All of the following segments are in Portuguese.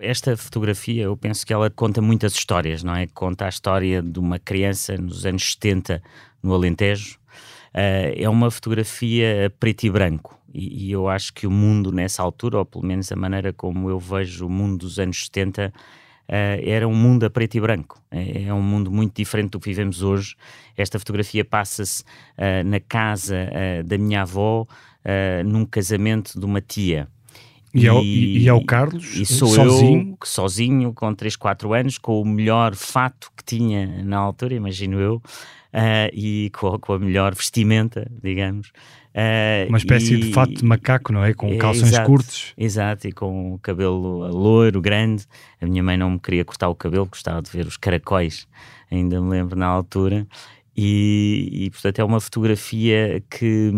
Esta fotografia, eu penso que ela conta muitas histórias, não é? Conta a história de uma criança nos anos 70 no Alentejo. Uh, é uma fotografia preto e branco. E, e, eu acho que o mundo nessa altura, ou pelo menos a maneira como eu vejo o mundo dos anos 70, Uh, era um mundo a preto e branco. É, é, um mundo muito diferente do que vivemos hoje. Esta fotografia passa-se uh, na casa uh, da minha avó, num casamento de uma tia. E, é, o, e é o Carlos e sou sozinho? eu sozinho, com 3, 4 anos, com o melhor fato que tinha na altura, imagino eu, uh, e com, com, a melhor vestimenta, digamos. Uh, Uma espécie e, de fato de macaco, não é? Com é, calções exato, curtos. Exato, e com o cabelo loiro, grande. A minha mãe não me queria cortar o cabelo, gostava de ver os caracóis, ainda me lembro na altura. E, e, portanto é uma fotografia que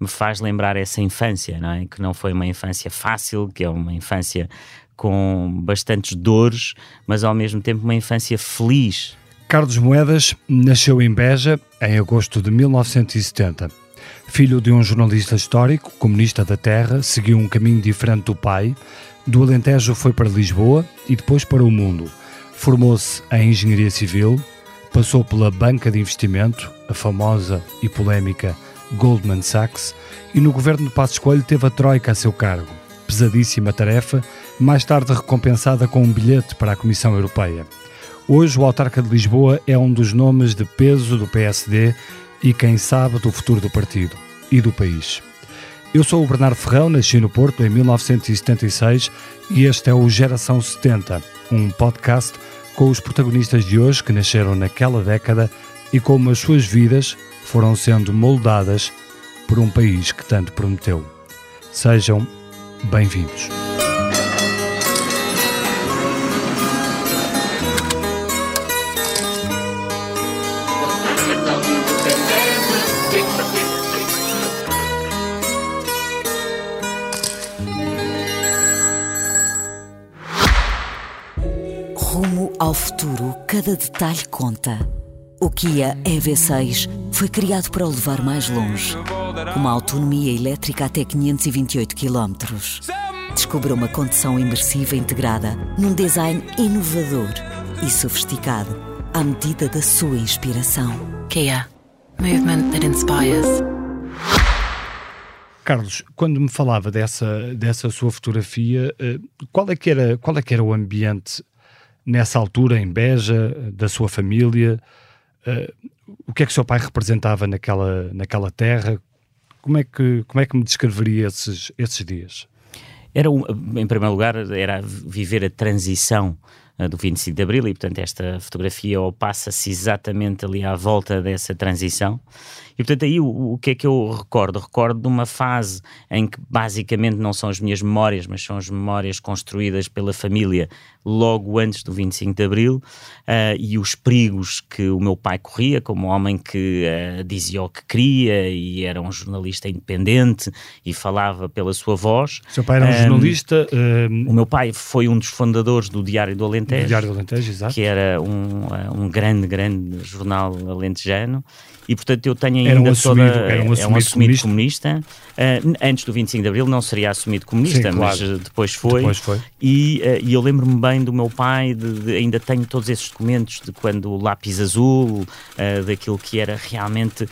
me faz lembrar essa infância, não é? Que não foi uma infância fácil, que é uma infância com bastantes dores, mas ao mesmo tempo uma infância feliz. Carlos Moedas nasceu em Beja em agosto de 1970. Filho de um jornalista histórico, comunista da terra, seguiu um caminho diferente do pai. Do Alentejo foi para Lisboa e depois para o mundo. Formou-se em Engenharia Civil, Passou pela banca de investimento, a famosa e polémica Goldman Sachs, e no governo de Passos Coelho teve a Troika a seu cargo. Pesadíssima tarefa, mais tarde recompensada com um bilhete para a Comissão Europeia. Hoje, o autarca de Lisboa é um dos nomes de peso do PSD e quem sabe do futuro do partido e do país. Eu sou o Bernardo Ferrão, nasci no Porto em 1976 e este é o Geração 70, um podcast com os protagonistas de hoje que nasceram naquela década e como as suas vidas foram sendo moldadas por um país que tanto prometeu. Sejam bem-vindos. Cada detalhe conta. O Kia EV6 foi criado para o levar mais longe, com uma autonomia elétrica até 528 km. Descubra uma condução imersiva integrada num design inovador e sofisticado à medida da sua inspiração. Kia. Movement that inspires. Carlos, quando me falava dessa, dessa sua fotografia, eh, qual é, que era, qual é que era o ambiente nessa altura em Beja, da sua família? Uh, o que é que o seu pai representava naquela, naquela terra? Como é que, como é que me descreveria esses, esses dias? Era, em primeiro lugar, era viver a transição uh, do 25 de Abril e, portanto, esta fotografia passa-se exatamente ali à volta dessa transição e portanto, aí o, o que é que eu recordo? Recordo de uma fase em que basicamente não são as minhas memórias, mas são as memórias construídas pela família logo antes do 25 de Abril uh, e os perigos que o meu pai corria, como homem que uh, dizia o que queria e era um jornalista independente e falava pela sua voz. O seu pai era um, um jornalista. Um... O meu pai foi um dos fundadores do Diário do Alentejo. Do Diário do Alentejo, exato. Que era um, uh, um grande, grande jornal alentejano e portanto eu tenho ainda era um assumido, toda, era um assumido, é um assumido comunista, comunista. Uh, antes do 25 de Abril não seria assumido comunista, Sim, mas claro. depois foi, depois foi. E, uh, e eu lembro-me bem do meu pai, de, de, ainda tenho todos esses documentos de quando o lápis azul, daquilo que era realmente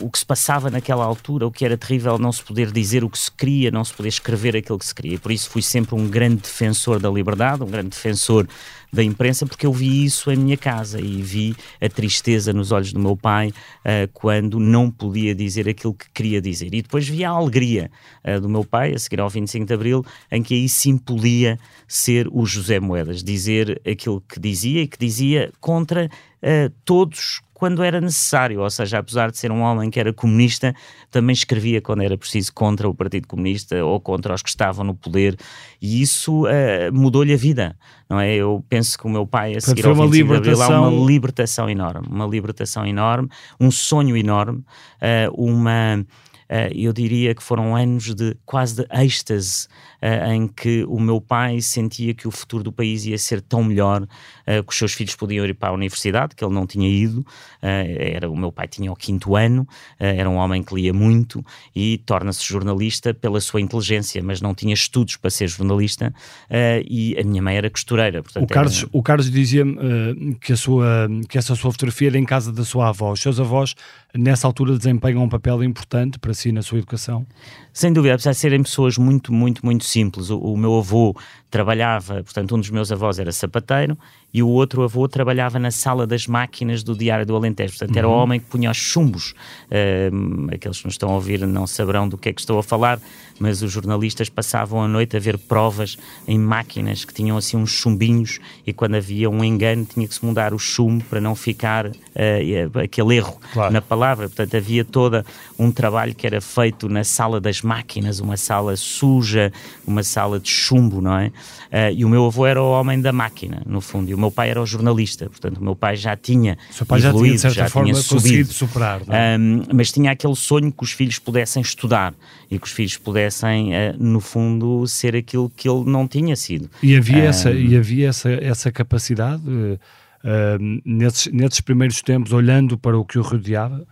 o que se passava naquela altura, o que era terrível não se poder dizer o que se queria, não se poder escrever aquilo que se queria. Por isso fui sempre um grande defensor da liberdade, um grande defensor da imprensa, porque eu vi isso em minha casa e vi a tristeza nos olhos do meu pai uh, quando não podia dizer aquilo que queria dizer. E depois vi a alegria uh, do meu pai, a seguir ao 25 de Abril, em que aí sim podia ser o José Moedas, dizer aquilo que dizia e que dizia contra uh, todos quando era necessário, ou seja, apesar de ser um homem que era comunista, também escrevia quando era preciso contra o Partido Comunista ou contra os que estavam no poder, e isso uh, mudou-lhe a vida, não é? Eu penso que o meu pai, a seguir ao uma libertação... Abril, uma libertação enorme, uma libertação enorme, um sonho enorme, uh, uma eu diria que foram anos de quase de êxtase, em que o meu pai sentia que o futuro do país ia ser tão melhor, que os seus filhos podiam ir para a universidade, que ele não tinha ido, era, o meu pai tinha o quinto ano, era um homem que lia muito e torna-se jornalista pela sua inteligência, mas não tinha estudos para ser jornalista, e a minha mãe era costureira. Portanto, o Carlos, era... o Carlos dizia-me que, a sua, que essa sua fotografia era em casa da sua avó. Os seus avós, nessa altura, desempenham um papel importante para si na sua educação? Sem dúvida, apesar de serem pessoas muito, muito, muito simples. O, o meu avô trabalhava, portanto, um dos meus avós era sapateiro e o outro avô trabalhava na sala das máquinas do Diário do Alentejo. Portanto, era o uhum. homem que punha os chumbos. Uh, aqueles que nos estão a ouvir não saberão do que é que estou a falar, mas os jornalistas passavam a noite a ver provas em máquinas que tinham assim uns chumbinhos e quando havia um engano tinha que se mudar o chumbo para não ficar uh, aquele erro claro. na palavra. Portanto, havia todo um trabalho que era feito na sala das máquinas, uma sala suja, uma sala de chumbo, não é? Uh, e o meu avô era o homem da máquina, no fundo, e o meu pai era o jornalista, portanto, o meu pai já tinha o seu pai evoluído, já tinha, de certa já forma, tinha subido, superar, um, mas tinha aquele sonho que os filhos pudessem estudar e que os filhos pudessem, uh, no fundo, ser aquilo que ele não tinha sido. E havia, um, essa, e havia essa, essa capacidade uh, nesses, nesses primeiros tempos, olhando para o que o rodeava?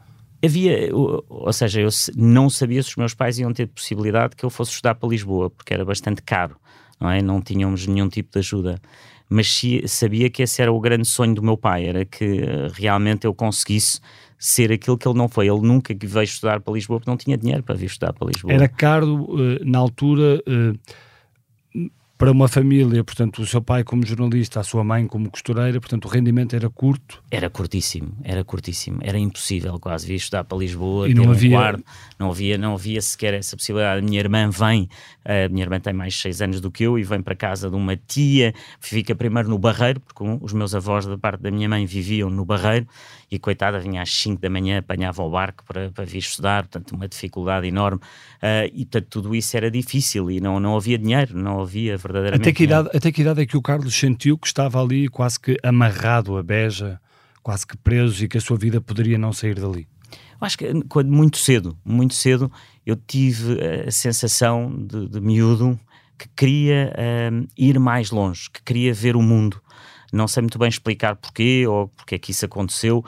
havia, ou seja, eu não sabia se os meus pais iam ter possibilidade que eu fosse estudar para Lisboa, porque era bastante caro não é? Não tínhamos nenhum tipo de ajuda. Mas sabia que esse era o grande sonho do meu pai, era que eh, realmente eu conseguisse ser aquilo que ele não foi. Ele nunca veio estudar para Lisboa porque não tinha dinheiro para vir estudar para Lisboa. Era caro, eh, na altura, eh, para uma família, portanto, o seu pai como jornalista, a sua mãe como costureira, portanto, o rendimento era curto? Era curtíssimo, era curtíssimo, era impossível quase vir estudar para Lisboa, e não havia... Um não havia, não havia sequer essa possibilidade. A minha irmã vem, a minha irmã tem mais 6 anos do que eu e vem para casa de uma tia, fica primeiro no Barreiro, porque os meus avós da parte da minha mãe viviam no Barreiro, e coitada vinha às 5 da manhã, apanhava o barco para, para vir estudar, portanto uma dificuldade enorme, uh, e portanto tudo isso era difícil e não, não havia dinheiro, não havia verdadeiramente até que, idade, até que idade é que o Carlos sentiu que estava ali quase que amarrado a beja, quase que preso e que a sua vida poderia não sair dali? Eu acho que quando muito cedo, muito cedo, eu tive a sensação de, de miúdo que queria uh, ir mais longe, que queria ver o mundo, não sei muito bem explicar porquê ou porque é que isso aconteceu, uh,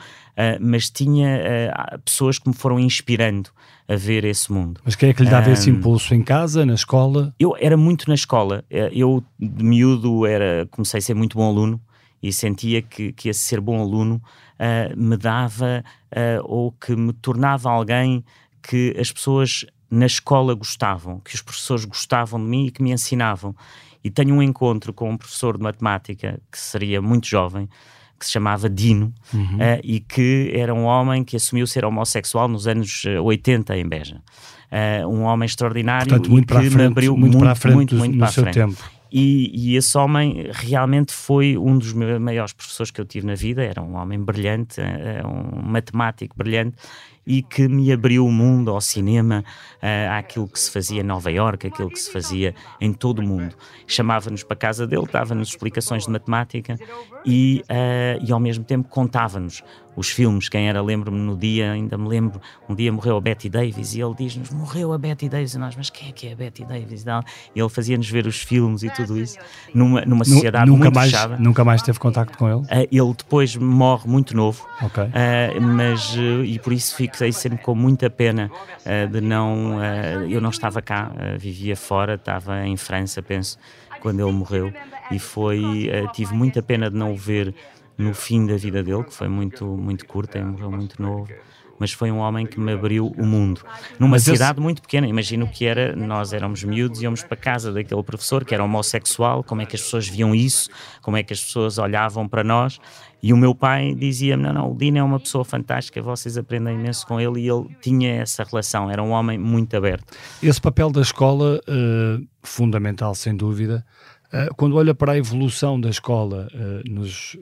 mas tinha uh, pessoas que me foram inspirando a ver esse mundo. Mas quem é que lhe dava um, esse impulso? Em casa, na escola? Eu era muito na escola. Eu, de miúdo, era, comecei a ser muito bom aluno e sentia que, que esse ser bom aluno uh, me dava ou que me tornava alguém que as pessoas na escola gostavam, que os professores gostavam de mim e que me ensinavam e tenho um encontro com um professor de matemática que seria muito jovem, que se chamava Dino, uhum. uh, e que era um homem que assumiu ser homossexual nos anos 80 eh, em Beja. Uh, um homem extraordinário Portanto, muito que para frente, me abriu muito, muito para a frente muito, muito, no para seu frente. tempo. E, e, esse homem realmente foi um dos maiores professores que eu tive na vida. Era um homem brilhante, um matemático brilhante e que me abriu o mundo ao cinema, uh, àquilo que se fazia em Nova Iorque, aquilo que se fazia em todo o mundo. Chamava-nos para a casa dele, dava-nos explicações de matemática e, uh, e ao mesmo tempo contava-nos os filmes. Quem era, lembro-me no dia, ainda me lembro, um dia morreu a Betty Davis e ele diz-nos: morreu a Betty Davis. E nós, mas quem é que é a Betty Davis? E ele fazia-nos ver os filmes e tudo isso numa, numa sociedade nunca muito mais, fechada. Nunca mais teve contacto com ele? Uh, ele depois morre muito novo, okay. uh, mas uh, e por isso fiquei sempre com muita pena de não. eu não estava cá, vivia fora, estava em França, penso, quando ele morreu, e foi. tive muita pena de não o ver no fim da vida dele, que foi muito, muito curta, ele morreu muito novo. Mas foi um homem que me abriu o mundo. Numa mas cidade muito pequena, imagino que era, nós éramos miúdos, íamos para casa daquele professor que era homossexual, como é que as pessoas viam isso, como é que as pessoas olhavam para nós, e o meu pai dizia-me, não, não, o Dino é uma pessoa fantástica, vocês aprendem imenso com ele, e ele tinha essa relação, era um homem muito aberto. Esse papel da escola, uh, fundamental sem dúvida, quando olha para a evolução da escola uh, nos,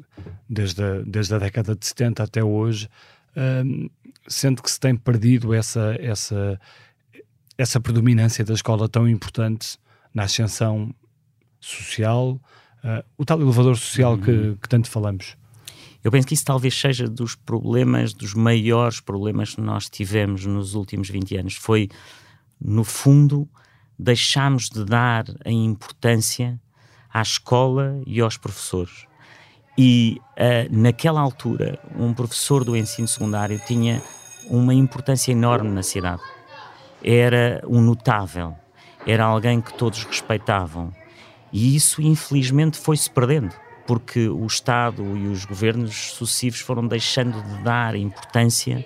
desde, a, desde a década de 70 até hoje, uh, sente que se tem perdido essa, essa, essa predominância da escola tão importante na ascensão social, o tal elevador social uhum. que, que tanto falamos? Eu penso que isso talvez seja dos problemas, dos maiores problemas que nós tivemos nos últimos 20 anos. Foi, no fundo, deixámos de dar a importância à escola e aos professores. E uh, naquela altura, um professor do ensino secundário tinha uma importância enorme na cidade. Era um notável, era alguém que todos respeitavam. E isso, infelizmente, foi-se perdendo, porque o Estado e os governos sucessivos foram deixando de dar importância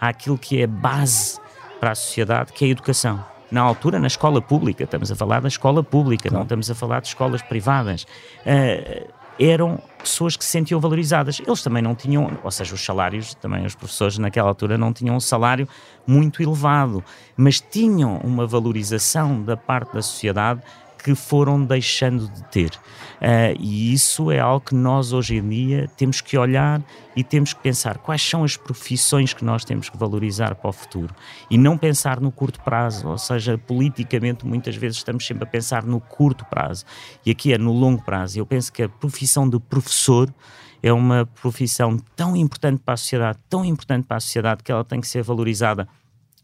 àquilo que é base para a sociedade, que é a educação. Na altura, na escola pública, estamos a falar da escola pública, claro. não estamos a falar de escolas privadas. Uh, eram pessoas que se sentiam valorizadas. Eles também não tinham, ou seja, os salários, também os professores naquela altura não tinham um salário muito elevado, mas tinham uma valorização da parte da sociedade que foram deixando de ter. Uh, e isso é algo que nós hoje em dia temos que olhar e temos que pensar quais são as profissões que nós temos que valorizar para o futuro e não pensar no curto prazo, ou seja, politicamente muitas vezes estamos sempre a pensar no curto prazo e aqui é no longo prazo. Eu penso que a profissão de professor é uma profissão tão importante para a sociedade, tão importante para a sociedade que ela tem que ser valorizada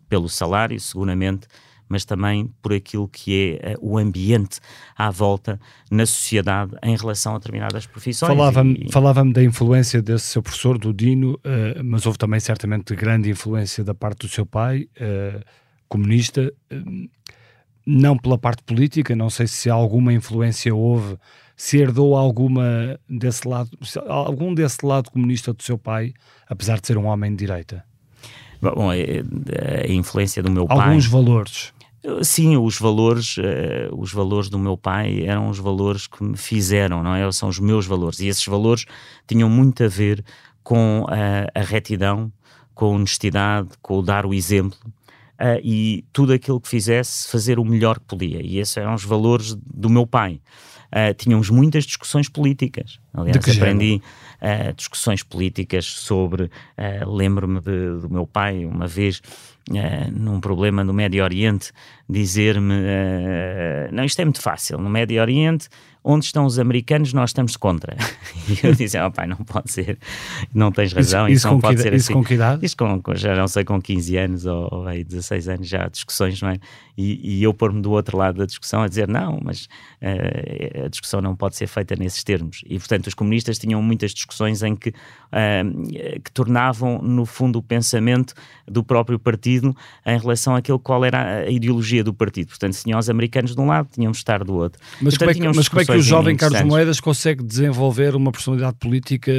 pelo salário, seguramente, mas também por aquilo que é uh, o ambiente à volta na sociedade em relação a determinadas profissões. Falava-me falava da influência desse seu professor, do Dino, uh, mas houve também certamente grande influência da parte do seu pai, uh, comunista, não pela parte política, não sei se alguma influência houve, se herdou alguma desse lado, algum desse lado comunista do seu pai, apesar de ser um homem de direita. Bom, a, a influência do meu Alguns pai. Alguns valores. Sim, os valores, uh, os valores do meu pai eram os valores que me fizeram, não é? São os meus valores. E esses valores tinham muito a ver com a, a retidão, com a honestidade, com o dar o exemplo. Uh, e tudo aquilo que fizesse, fazer o melhor que podia. E esses eram os valores do meu pai. Uh, tínhamos muitas discussões políticas. Aliás, aprendi uh, discussões políticas sobre. Lembro-me do meu pai, uma vez, num problema no Médio Oriente, dizer-me: Não, isto é muito fácil. No Médio Oriente onde estão os americanos, nós estamos contra. E eu disse, oh, pai, não pode ser, não tens razão, isso, isso, não pode ser isso assim. Com que idade? Isso com, já não sei, com 15 anos ou, ou aí 16 anos já há discussões, não é? E, e eu pôr-me do outro lado da discussão a dizer, não, mas uh, a discussão não pode ser feita nesses termos. E, portanto, os comunistas tinham muitas discussões em que, uh, que tornavam, no fundo, o pensamento do próprio partido em relação àquilo qual era a ideologia do partido. Portanto, tinham os americanos de um lado, tínhamos de estar do outro. Mas, portanto, como, é que, mas como é que o jovem Carlos Moedas consegue desenvolver uma personalidade política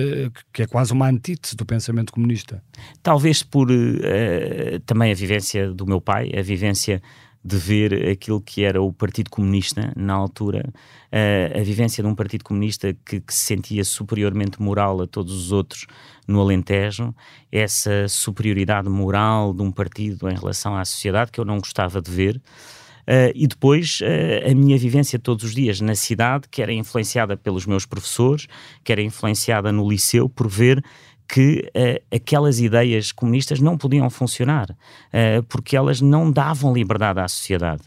que é quase uma antítese do pensamento comunista? Talvez por uh, também a vivência do meu pai, a vivência de ver aquilo que era o Partido Comunista na altura, uh, a vivência de um Partido Comunista que, que, se sentia superiormente moral a todos os outros no Alentejo, essa superioridade moral de um partido em relação à sociedade que eu não gostava de ver. Uh, e depois uh, a minha vivência todos os dias na cidade, que era influenciada pelos meus professores, que era influenciada no liceu, por ver que uh, aquelas ideias comunistas não podiam funcionar, uh, porque elas não davam liberdade à sociedade.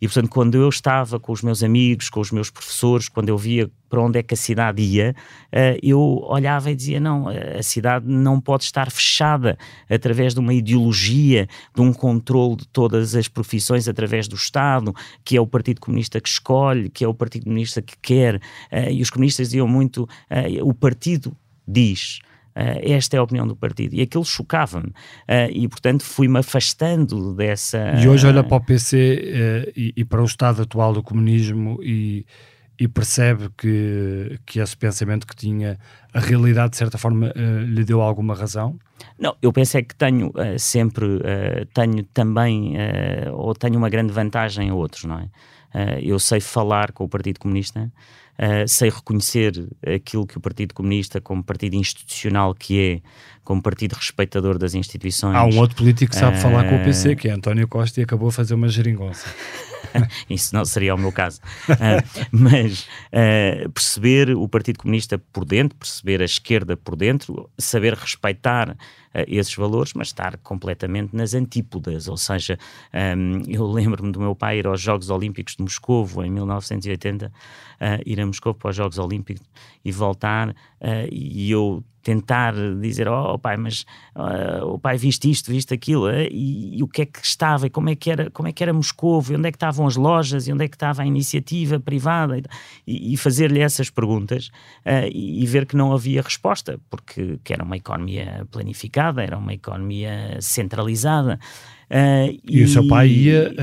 E, portanto, quando eu estava com os meus amigos, com os meus professores, quando eu via para onde é que a cidade ia, uh, eu olhava e dizia: não, a cidade não pode estar fechada através de uma ideologia, de um controle de todas as profissões através do Estado, que é o Partido Comunista que escolhe, que é o Partido Comunista que quer. e os comunistas diziam muito: o partido diz. Uh, esta é a opinião do partido. E aquilo chocava-me. Uh, e, portanto, fui-me afastando dessa. E hoje olha para o PC uh, eh, e, e, para o estado atual do comunismo e, e, percebe que, que esse pensamento que tinha, a realidade, de certa forma, lhe deu alguma razão? Não, eu penso é que tenho sempre, tenho também, ou tenho uma grande vantagem a outros, não é? eu sei falar com o Partido Comunista uh, sei reconhecer aquilo que o Partido Comunista, como partido institucional que é, como partido respeitador das instituições. Há um outro político que sabe uh, falar com o PC, que é António Costa, e acabou a fazer uma geringonça. Isso não seria o meu caso. Uh, mas uh, perceber o Partido Comunista por dentro, perceber a esquerda por dentro, saber respeitar esses valores, mas estar completamente nas antípodas. Ou seja, um, eu lembro-me do meu pai ir aos Jogos Olímpicos de Moscovo em 1980, ir a Moscou para os Jogos Olímpicos e voltar e eu tentar dizer, oh pai, mas uh, o pai viste isto, viste aquilo, uh, e, e, o que é que estava, e como é que era, como é que era Moscou, e onde é que estavam as lojas, e onde é que estava a iniciativa privada, e, e fazer-lhe essas perguntas uh, e, e, ver que não havia resposta, porque era uma economia planificada, era uma economia centralizada. e, o seu pai ia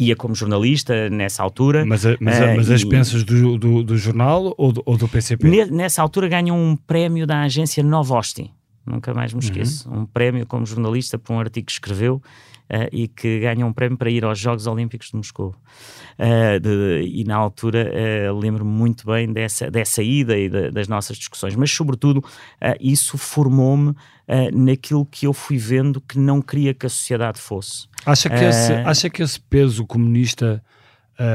ia como jornalista nessa altura. Mas, a, mas, a, mas as pensas do, do, do, jornal ou do, ou do PCP? Nessa altura ganham um prémio da agência Novosti, nunca mais me esqueço. Uhum. Um prémio como jornalista por um artigo que escreveu uh, e que ganham um prémio para ir aos Jogos Olímpicos de Moscou. Uh, de, e na altura uh, lembro-me muito bem dessa, dessa ida e de, das nossas discussões, mas sobretudo isso formou-me naquilo que eu fui vendo que não queria que a sociedade fosse. Acha que, esse, acha que esse peso comunista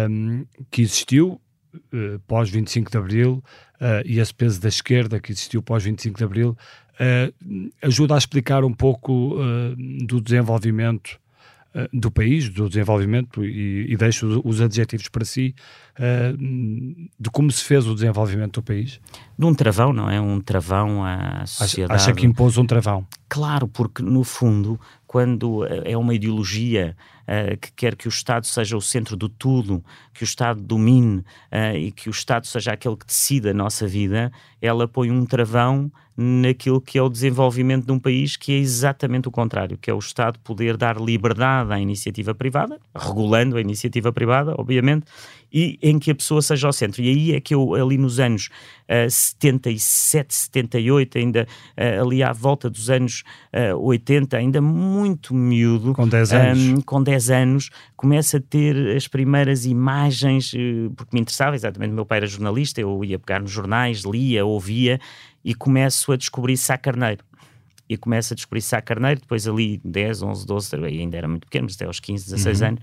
um, que existiu uh, pós 25 de Abril uh, e esse peso da esquerda que existiu pós 25 de Abril uh, ajuda a explicar um pouco do desenvolvimento eh, do país, do desenvolvimento, e, e deixo os adjetivos para si, uh, de como se fez o desenvolvimento do país? De um travão, não é? Um travão à sociedade. Acha que impôs um travão? Claro, porque no fundo, quando eh, é uma ideologia uh, que quer que o Estado seja o centro do tudo, que o Estado domine uh, e que o Estado seja aquele que decida a nossa vida, ela põe um travão naquilo que é o desenvolvimento de um país que é exatamente o contrário, que é o Estado poder dar liberdade à iniciativa privada, regulando a iniciativa privada, obviamente, e em que a pessoa seja ao centro. E aí é que eu, ali nos anos uh, 77, 78, ainda uh, ali à volta dos anos uh, 80, ainda muito miúdo, com 10 anos, um, com 10 anos começo a ter as primeiras imagens, uh, porque me interessava, exatamente, meu pai era jornalista, eu ia pegar nos jornais, lia, ouvia, e começo a descobrir Sá Carneiro. E começo a descobrir Sá Carneiro, depois ali 10, 11, 12, ainda era muito pequeno, mas até aos 15, 16 uhum. anos,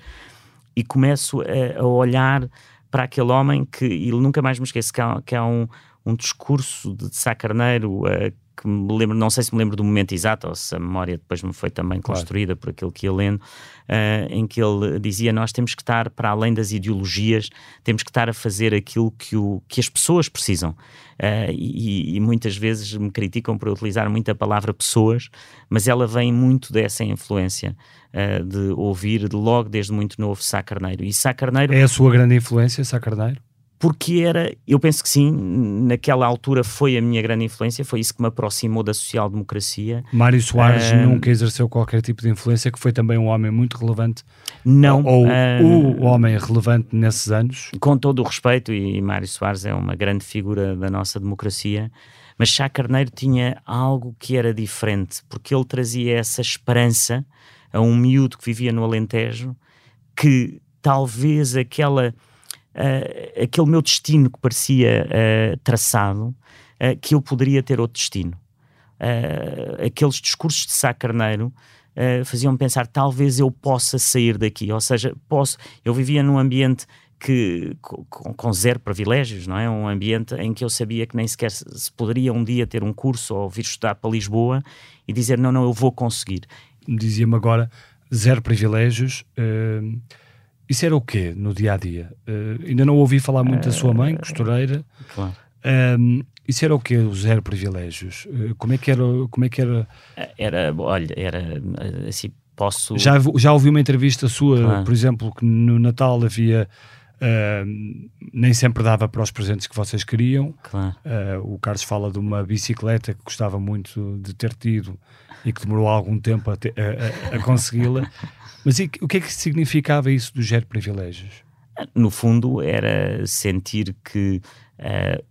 e começo a, a, olhar para aquele homem que, e nunca mais me esqueço, que há, que há um, um discurso de Sá Carneiro uh, que me lembro, não sei se me lembro do momento exato ou se a memória depois me foi também construída claro. por aquilo que ia lendo, uh, em que ele dizia: Nós temos que estar para além das ideologias, temos que estar a fazer aquilo que, o, que as pessoas precisam. Uh, e, e, muitas vezes me criticam por utilizar muito a palavra pessoas, mas ela vem muito dessa influência uh, de ouvir de logo desde muito novo Sá Carneiro. E Sá Carneiro. É a sua grande influência, Sá Carneiro? Porque era, eu penso que sim, naquela altura foi a minha grande influência, foi isso que me aproximou da social-democracia. Mário Soares uh, nunca exerceu qualquer tipo de influência, que foi também um homem muito relevante. Não. Ou uh, o homem relevante nesses anos. Com todo o respeito, e Mário Soares é uma grande figura da nossa democracia, mas Chá Carneiro tinha algo que era diferente, porque ele trazia essa esperança a um miúdo que vivia no Alentejo, que talvez aquela uh, aquele meu destino que parecia uh, traçado, uh, que eu poderia ter outro destino. aqueles discursos de Sá Carneiro faziam-me pensar, talvez eu possa sair daqui, ou seja, posso, eu vivia num ambiente que, com, com, zero privilégios, não é? Um ambiente em que eu sabia que nem sequer se, se poderia um dia ter um curso ou vir estudar para Lisboa e dizer, não, não, eu vou conseguir. Dizia-me agora, zero privilégios, uh, isso era o quê no dia a dia? Uh, ainda não ouvi falar muito da sua mãe, costureira. Claro. Um, isso era o quê, os zero privilégios? Uh, como é que era? Como é que era? Era, olha, era assim, posso. Já, já ouvi uma entrevista sua, claro. por exemplo, que no Natal havia. Uh, nem sempre dava para os presentes que vocês queriam. Claro. Uh, o Carlos fala de uma bicicleta que gostava muito de ter tido e que demorou algum tempo a, a, a, a consegui-la. Mas e, o que é que significava isso dos zero privilégios? No fundo, era sentir que uh,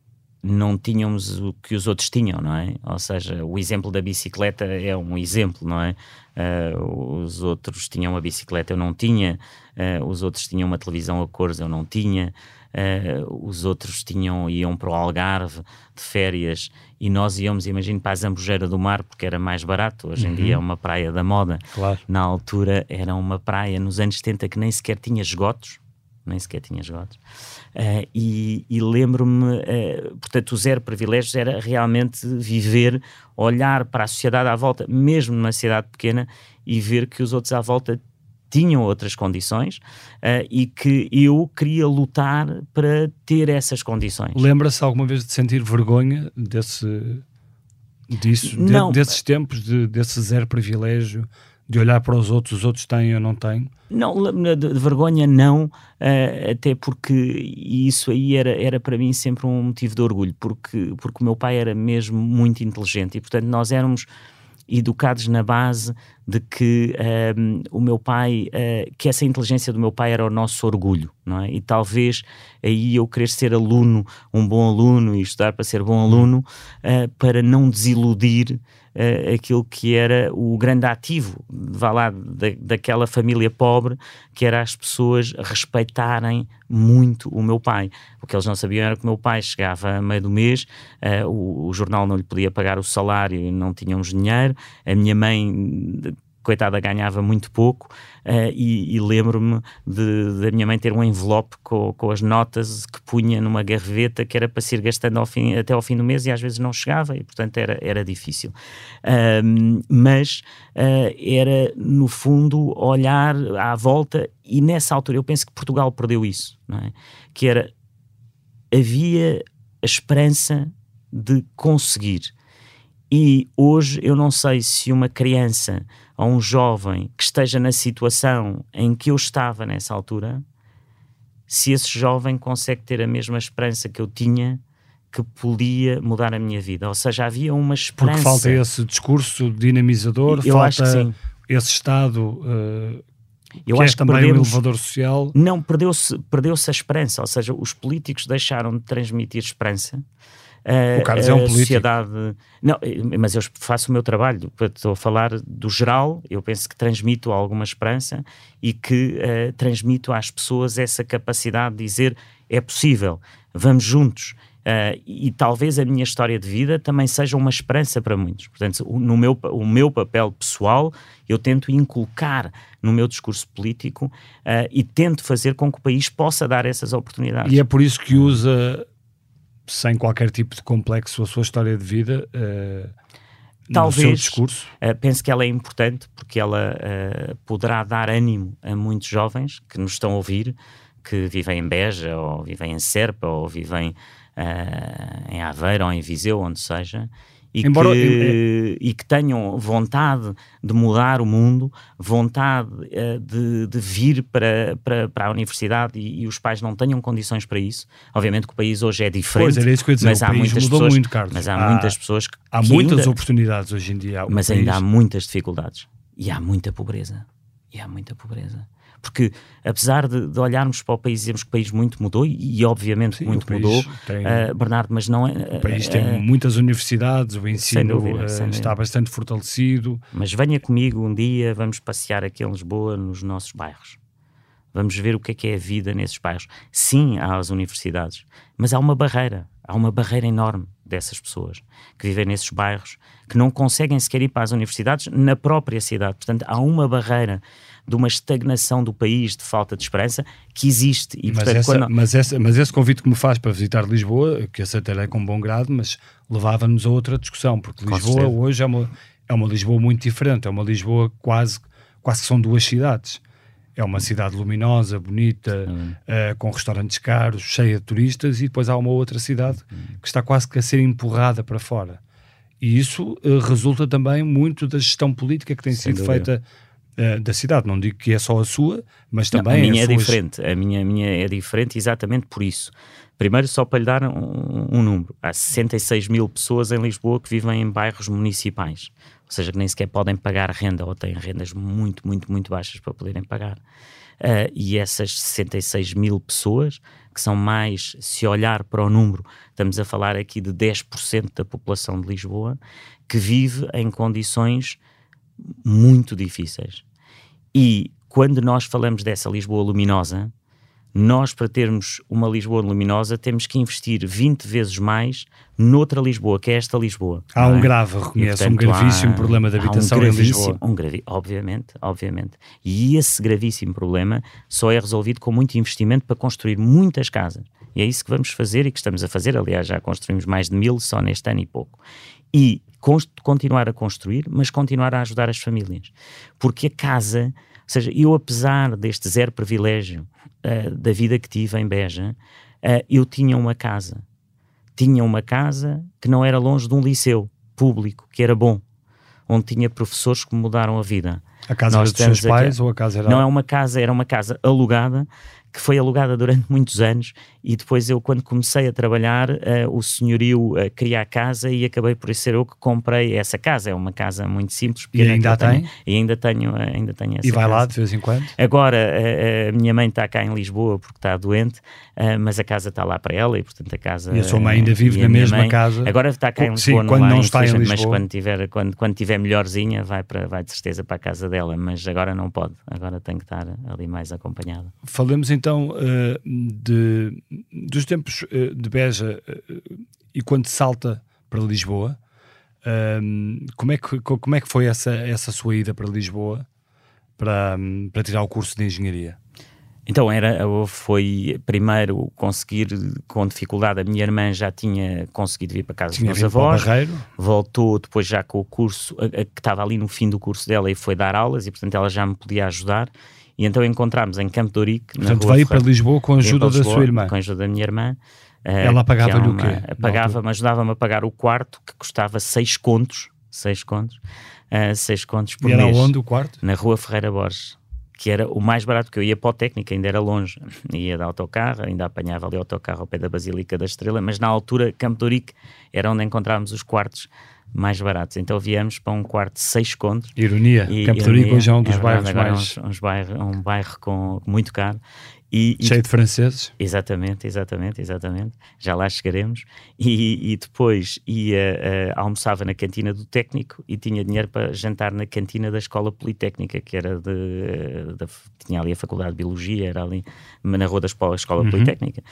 não tínhamos o que os outros tinham, não é? Ou seja, o exemplo da bicicleta é um exemplo, não é? Uh, os outros tinham uma bicicleta, eu não tinha. Uh, os outros tinham uma televisão a cores, eu não tinha. Uh, os outros tinham iam para o Algarve de férias e nós íamos, imagino, para a Zambujeira do Mar porque era mais barato. Hoje em uhum. dia é uma praia da moda. Claro. Na altura era uma praia nos anos 70 que nem sequer tinha esgotos, nem sequer tinha esgotos. Uh, e, e lembro-me, uh, portanto, o zero privilégios era realmente viver, olhar para a sociedade à volta, mesmo numa cidade pequena, e ver que os outros à volta tinham outras condições uh, e que eu queria lutar para ter essas condições. Lembra-se alguma vez de sentir vergonha desse, disso, de, desses tempos, de, desse zero privilégio, de olhar para os outros, os outros têm ou não têm? Não, de, de vergonha não, uh, até porque isso aí era, era para mim sempre um motivo de orgulho, porque, porque o meu pai era mesmo muito inteligente e, portanto, nós éramos educados na base de que um, ehm, o meu pai, uh, que essa inteligência do meu pai era o nosso orgulho, não é? E talvez aí eu querer ser aluno, um bom aluno e estudar para ser bom aluno, uh, para não desiludir uh, aquilo que era o grande ativo, vá lá, da, daquela família pobre, que era as pessoas respeitarem muito o meu pai. O que eles não sabiam era que o meu pai chegava a meio do mês, o, o, jornal não lhe podia pagar o salário e não tínhamos dinheiro, a minha mãe coitada ganhava muito pouco uh, e, e lembro-me da minha mãe ter um envelope com, com, as notas que punha numa gaveta que era para se ir gastando ao fim, até ao fim do mês e às vezes não chegava e portanto era, era difícil uh, mas uh, era no fundo olhar à volta e nessa altura eu penso que Portugal perdeu isso é? que era havia a esperança de conseguir e hoje eu não sei se uma criança ou um jovem que esteja na situação em que eu estava nessa altura, se esse jovem consegue ter a mesma esperança que eu tinha que podia mudar a minha vida. Ou seja, havia uma esperança. Porque falta esse discurso dinamizador, eu falta esse Estado uh, eu que é acho é também perdemos, um elevador social. Não, perdeu-se perdeu a esperança. Ou seja, os políticos deixaram de transmitir esperança o Carlos é um político. sociedade. Não, mas eu faço o meu trabalho. Estou a falar do geral. Eu penso que transmito alguma esperança e que uh, transmito às pessoas essa capacidade de dizer é possível, vamos juntos. Uh, e talvez a minha história de vida também seja uma esperança para muitos. Portanto, no meu, o meu papel pessoal, eu tento inculcar no meu discurso político uh, e tento fazer com que o país possa dar essas oportunidades. E é por isso que usa sem qualquer tipo de complexo a sua história de vida Talvez, no seu discurso? Uh, penso que ela é importante porque ela uh, poderá dar ânimo a muitos jovens que nos estão a ouvir, que vivem em Beja, ou vivem em Serpa, ou vivem em Aveiro, ou em Viseu, onde seja, e, Embora, que, e que tenham vontade de mudar o mundo, vontade uh, de, de, vir para, para, para a universidade e, e, os pais não tenham condições para isso. Obviamente que o país hoje é diferente. Pois, era isso que eu ia dizer, mas há muitas pessoas, muito, Carlos. Mas há, há muitas pessoas que. Há que muitas ainda, oportunidades hoje em dia. Mas país... ainda há muitas dificuldades. E há muita pobreza. E há muita pobreza. Porque, apesar de, de, olharmos para o país e dizermos que o país muito mudou, e, e obviamente Sim, muito mudou, tem, uh, Bernardo, mas não é. O país uh, tem muitas universidades, o ensino dúvida, uh, está bastante fortalecido. Mas venha comigo um dia, vamos passear aqui em Lisboa, nos nossos bairros. Vamos ver o que é que é a vida nesses bairros. Sim, há as universidades, mas há uma barreira, há uma barreira enorme dessas pessoas que vivem nesses bairros, que não conseguem sequer ir para as universidades na própria cidade. Portanto, há uma barreira de uma estagnação do país, de falta de esperança, que existe. E, mas, portanto, essa, quando... mas, essa, mas esse convite que me faz para visitar Lisboa, que aceitarei com bom grado, mas levava-nos a outra discussão, porque Lisboa hoje é uma, é uma Lisboa muito diferente, é uma Lisboa quase, quase que são duas cidades. É uma cidade luminosa, bonita, uh, com restaurantes caros, cheia de turistas, e depois há uma outra cidade que está quase que a ser empurrada para fora. E isso uh, resulta também muito da gestão política que tem Sem sido dúvida. feita uh, da cidade. Não digo que é só a sua, mas também. Não, a minha é suas... diferente. A minha, a minha é diferente exatamente por isso. Primeiro, só para lhe dar um, um, número: há 66 mil pessoas em Lisboa que vivem em bairros municipais, ou seja, que nem sequer podem pagar renda ou têm rendas muito, muito, muito baixas para poderem pagar. Uh, e essas 66 mil pessoas, que são mais, se olhar para o número, estamos a falar aqui de 10% da população de Lisboa, que vive em condições muito difíceis. E quando nós falamos dessa Lisboa luminosa, nós, para termos uma Lisboa luminosa, temos que investir 20 vezes mais noutra Lisboa, que é esta Lisboa. Há um é? grave, reconheço, um gravíssimo há, problema de habitação um em Lisboa. Um gravi, obviamente, obviamente. E esse gravíssimo problema só é resolvido com muito investimento para construir muitas casas. E é isso que vamos fazer e que estamos a fazer. Aliás, já construímos mais de mil só neste ano e pouco. E continuar a construir, mas continuar a ajudar as famílias. Porque a casa seja, eu, apesar deste zero privilégio uh, da vida que tive em Beja, uh, eu tinha uma casa. Tinha uma casa que não era longe de um liceu público, que era bom, onde tinha professores que me mudaram a vida. A casa Nós era dos seus pais aqui, ou a casa era... Não é uma casa, era uma casa alugada que foi alugada durante muitos anos e depois eu, quando comecei a trabalhar, uh, o senhorio uh, queria a casa e acabei por ser eu que comprei essa casa. É uma casa muito simples. E ainda tem? Tenho, e ainda tenho, uh, ainda tenho essa E vai casa. lá de vez em quando? Agora, a minha mãe está cá em Lisboa porque está doente, mas a casa está lá para ela e, portanto, a casa... E a sua mãe ainda vive na mesma mãe, casa? Agora está cá em Lisboa, Sim, quando não, está em Lisboa. Mas quando tiver, quando, quando tiver melhorzinha, vai, para, vai de certeza para a casa dela, mas agora não pode. Agora tem que estar ali mais acompanhada. Falemos então de, dos tempos eh, de Beja eh, e quando salta para Lisboa, ehm, como, é que, como é que foi essa, essa sua ida para Lisboa para, para tirar o curso de engenharia? Então era, foi primeiro conseguir com dificuldade, a minha irmã já tinha conseguido vir para casa tinha dos meus avós, voltou depois já com o curso, a, a, que estava ali no fim do curso dela e foi dar aulas e portanto ela já me podia ajudar e então encontrámos em Campo de Ourique. Portanto, veio para Lisboa com a ajuda da sua irmã. Com a ajuda da minha irmã. Eh, Ela pagava-lhe é o quê? Pagava-me, ajudava-me a pagar o quarto, que custava 6 contos. 6 contos. 6 uh, contos por e mês. era onde o quarto? Na rua Ferreira Borges. Que era o mais barato, porque eu ia para o técnico, ainda era longe. Ia de autocarro, ainda apanhava ali o autocarro ao pé da Basílica da Estrela, mas na altura, Campo de Ourique era onde encontrávamos os quartos mais baratos. Então viemos para um quarto de 6 contos. Ironia, e, Campo de Rico hoje é um dos é bairros mais... É um, bairro, um bairro com, muito caro. E, Cheio e, de franceses. Exatamente, exatamente, exatamente. Já lá chegaremos. E, e depois ia, uh, almoçava na cantina do técnico e tinha dinheiro para jantar na cantina da Escola Politécnica, que era de, uh, de tinha ali a Faculdade de Biologia, era ali na rua da Escola, Escola uhum. Politécnica.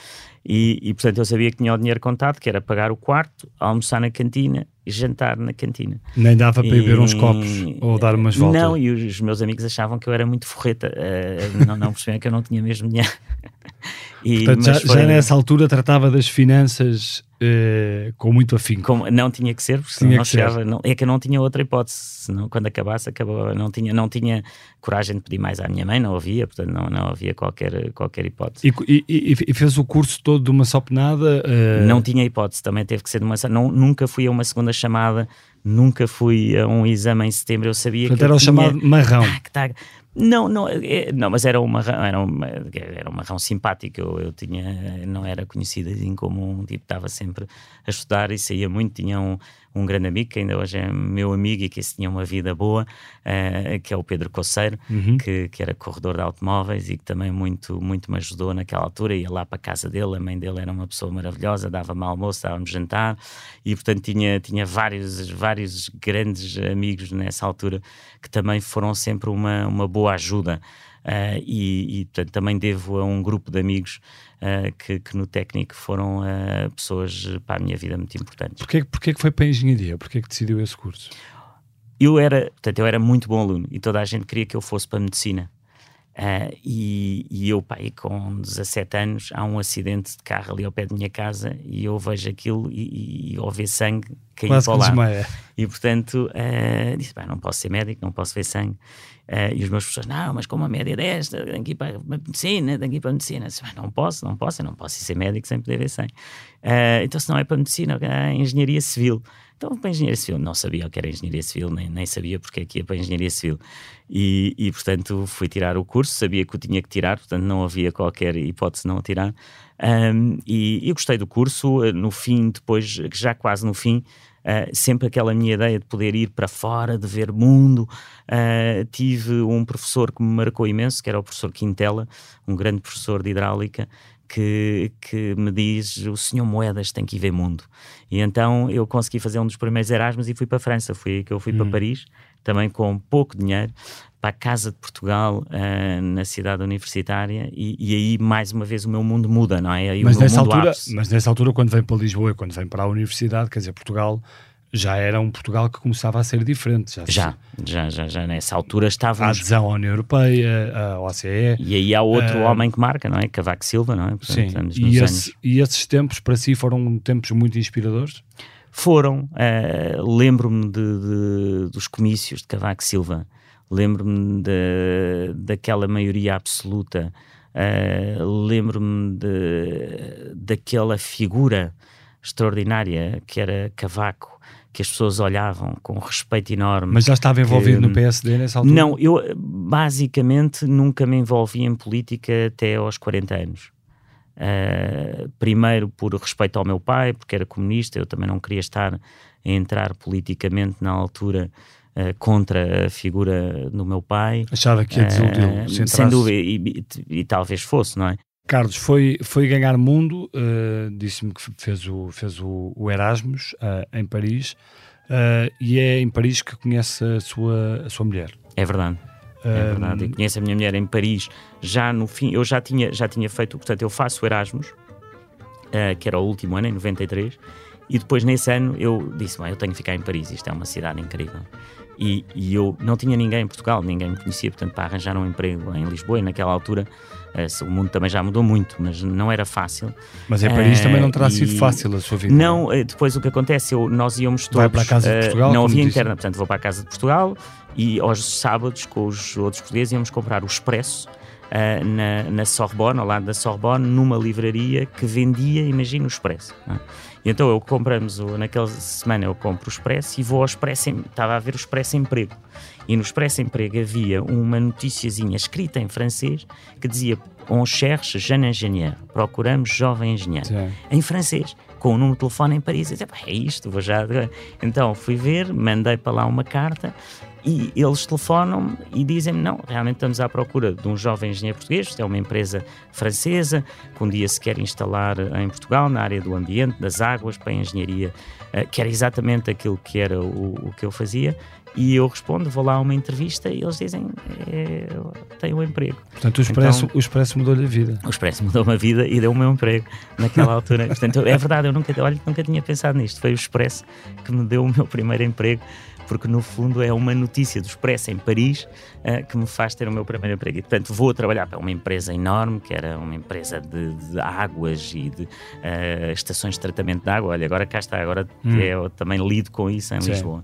E, e, portanto eu sabia que tinha o dinheiro contado, que era pagar o quarto, almoçar na cantina jantar na cantina. Nem dava para ir beber uns copos ou dar umas voltas? Não, e os meus amigos achavam que eu era muito forreta, uh, não, não percebiam que eu não tinha mesmo dinheiro. E, Portanto, já, foi... já, nessa altura tratava das finanças uh, com muito afinco. Como, não tinha que ser, porque tinha não chegava, não, é que eu não tinha outra hipótese, senão quando acabasse, acabava, não tinha, não tinha coragem de pedir mais à minha mãe, não havia, portanto não, não havia qualquer, qualquer hipótese. E, e, e fez o curso todo de uma só penada? Uh... Não tinha hipótese, também teve que ser de uma não, nunca fui a uma segunda chamada, nunca fui a um exame em setembro, eu sabia portanto, que era o tinha... chamado marrão. Ah, que tá... Não, não, é, não, mas era uma era uma, era uma rão simpática. Eu, eu tinha, não era conhecido assim como um tipo estava sempre a estudar e saía muito. Tinha um, um grande amigo, que ainda hoje é meu amigo e que esse tinha uma vida boa, uh, que é o Pedro Coceiro, uhum. que, que era corredor de automóveis e que também muito, muito me ajudou naquela altura. Ia lá para a casa dele, a mãe dele era uma pessoa maravilhosa, dava-me almoço, dava-me jantar e, portanto, tinha, tinha vários, vários grandes amigos nessa altura que também foram sempre uma, uma boa ajuda. Uh, e, e portanto, também devo a um grupo de amigos uh, que, que, no técnico foram uh, pessoas para a minha vida muito importantes. Porquê, porquê que foi para a engenharia? Porquê que decidiu esse curso? Eu era, portanto, eu era muito bom aluno e toda a gente queria que eu fosse para a medicina. Uh, e, e, eu, pai, com 17 anos, há um acidente de carro ali ao pé da minha casa e eu vejo aquilo e, e ao ver sangue cair para lá. Desmaia. E portanto, uh, disse: não posso ser médico, não posso ver sangue. Uh, e os meus professores, não, mas com uma média desta, tenho que ir para a medicina, tenho que ir para a medicina. Disse, não posso, não posso, eu não posso ser médico sem poder ver sangue. Então, se não é para a medicina, é engenharia civil. Então, para a engenharia civil, não sabia o que era engenharia civil, nem, nem sabia porque é que ia para a engenharia civil. E, e, portanto, fui tirar o curso, sabia que o tinha que tirar, portanto, não havia qualquer hipótese de não tirar. Um, e gostei do curso, no fim, depois, já quase no fim, Uh, sempre aquela minha ideia de poder ir para fora, de ver mundo. Uh, tive um professor que me marcou imenso, que era o professor Quintela, um grande professor de hidráulica, que, que me diz: o senhor Moedas tem que ir ver mundo. E então eu consegui fazer um dos primeiros Erasmus e fui para a França. Fui que eu fui hum. para Paris, também com pouco dinheiro, para a Casa de Portugal, uh, na cidade universitária, e, e, aí mais uma vez o meu mundo muda, não é? Aí mas, nessa altura, mas nessa altura, quando vem para Lisboa, quando vem para a universidade, quer dizer, Portugal já era um Portugal que começava a ser diferente. Já, já, já, já, já, nessa altura estávamos... A adesão à União Europeia, à OCE... E aí há outro uh, homem que marca, não é? Cavaco Silva, não é? Portanto, sim, e, esse, e, esses tempos para si foram tempos muito inspiradores? Foram. Uh, Lembro-me de, de, dos comícios de Cavaco Silva lembro-me daquela maioria absoluta, uh, lembro-me daquela figura extraordinária que era Cavaco, que as pessoas olhavam com respeito enorme. Mas já estava envolvido que, no PSD nessa altura? Não, eu basicamente nunca me envolvi em política até aos 40 anos. Uh, primeiro por respeito ao meu pai, porque era comunista, eu também não queria estar a entrar politicamente na altura uh, contra a figura do meu pai. Achava que ia desiludi-lo, uh, sem dúvida, e, e, e, talvez fosse, não é? Carlos, foi, foi ganhar mundo, disse-me que fez o, fez o, o Erasmus em Paris, e é em Paris que conhece a sua, a sua mulher. É verdade. É verdade. Eu conheço a minha mulher em Paris já no fim. Eu já tinha, já tinha feito, portanto, eu faço o Erasmus, uh, que era o último ano, em 93, e depois nesse ano eu disse: eu tenho que ficar em Paris, isto é uma cidade incrível. E, e, eu não tinha ninguém em Portugal, ninguém me conhecia, portanto, para arranjar um emprego em Lisboa, e naquela altura uh, o mundo também já mudou muito, mas não era fácil. Mas em Paris uh, também não terá e... sido fácil a sua vida? Não, não? depois o que acontece, eu, nós íamos todos. Vai para a casa de Portugal? não havia interna, portanto, vou para a casa de Portugal e aos sábados, com os outros portugueses, íamos comprar o Expresso uh, na, na Sorbonne, ao lado da Sorbonne, numa livraria que vendia, imagina, o Expresso. É? E então eu compramos, naquela semana eu compro o Expresso e vou ao Expresso, estava a ver o Expresso Emprego. E no Expresso Emprego havia uma noticiazinha escrita em francês que dizia On cherche jeune ingénieur, procuramos jovem engenheiro. Sim. Em francês, com o número de telefone em Paris. Eu disse, é isto, vou já. Então fui ver, mandei para lá uma carta e eles telefonam-me e dizem-me: não, realmente estamos à procura de um jovem engenheiro português, isto é uma empresa francesa, que um dia se quer instalar em Portugal, na área do ambiente, das águas, para a engenharia, uh, que era exatamente aquilo que era o, o, que eu fazia. E eu respondo, vou lá a uma entrevista e eles dizem: é, tenho um emprego. Portanto, o Expresso, então, o expresso mudou-lhe a vida. O Expresso mudou-me a vida e deu-me um emprego naquela altura. Portanto, é verdade, eu nunca, olha, nunca tinha pensado nisto. Foi o Expresso que me deu o meu primeiro emprego porque no fundo é uma notícia do Expresso em Paris uh, que me faz ter o meu primeiro emprego. E, portanto, vou trabalhar para uma empresa enorme, que era uma empresa de, de águas e de uh, estações de tratamento de água. Olha, agora cá está, agora hum. eu também lido com isso em Sim. Lisboa.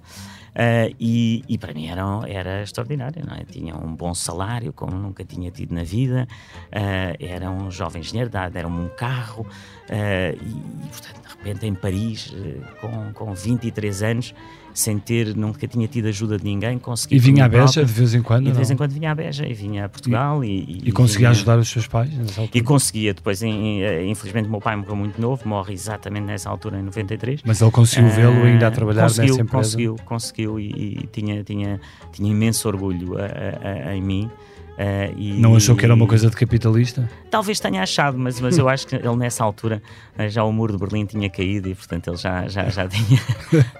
Uh, e, e, para mim era, era extraordinário, não é? tinha um bom salário, como nunca tinha tido na vida, uh, era um jovem engenheiro, deram-me um carro, uh, e, portanto, de repente em Paris, com, com 23 anos, sem ter, nunca tinha tido ajuda de ninguém, consegui. E vinha à Beja de vez em quando? E de vez em quando vinha à Beja e vinha a Portugal. E, e, e, e conseguia vinha... ajudar os seus pais nessa altura? E conseguia. Depois, eh, infelizmente, o meu pai morreu muito novo, morre exatamente nessa altura, em 93. Mas ele conseguiu vê-lo ainda a trabalhar conseguiu, nessa empresa? Conseguiu, conseguiu e, e tinha, tinha, tinha imenso orgulho a, a, a, em mim. Uh, e, não achou que era uma coisa de capitalista? Talvez tenha achado, mas, mas eu acho que ele nessa altura uh, já o muro de Berlim tinha caído e portanto ele já, já, já tinha.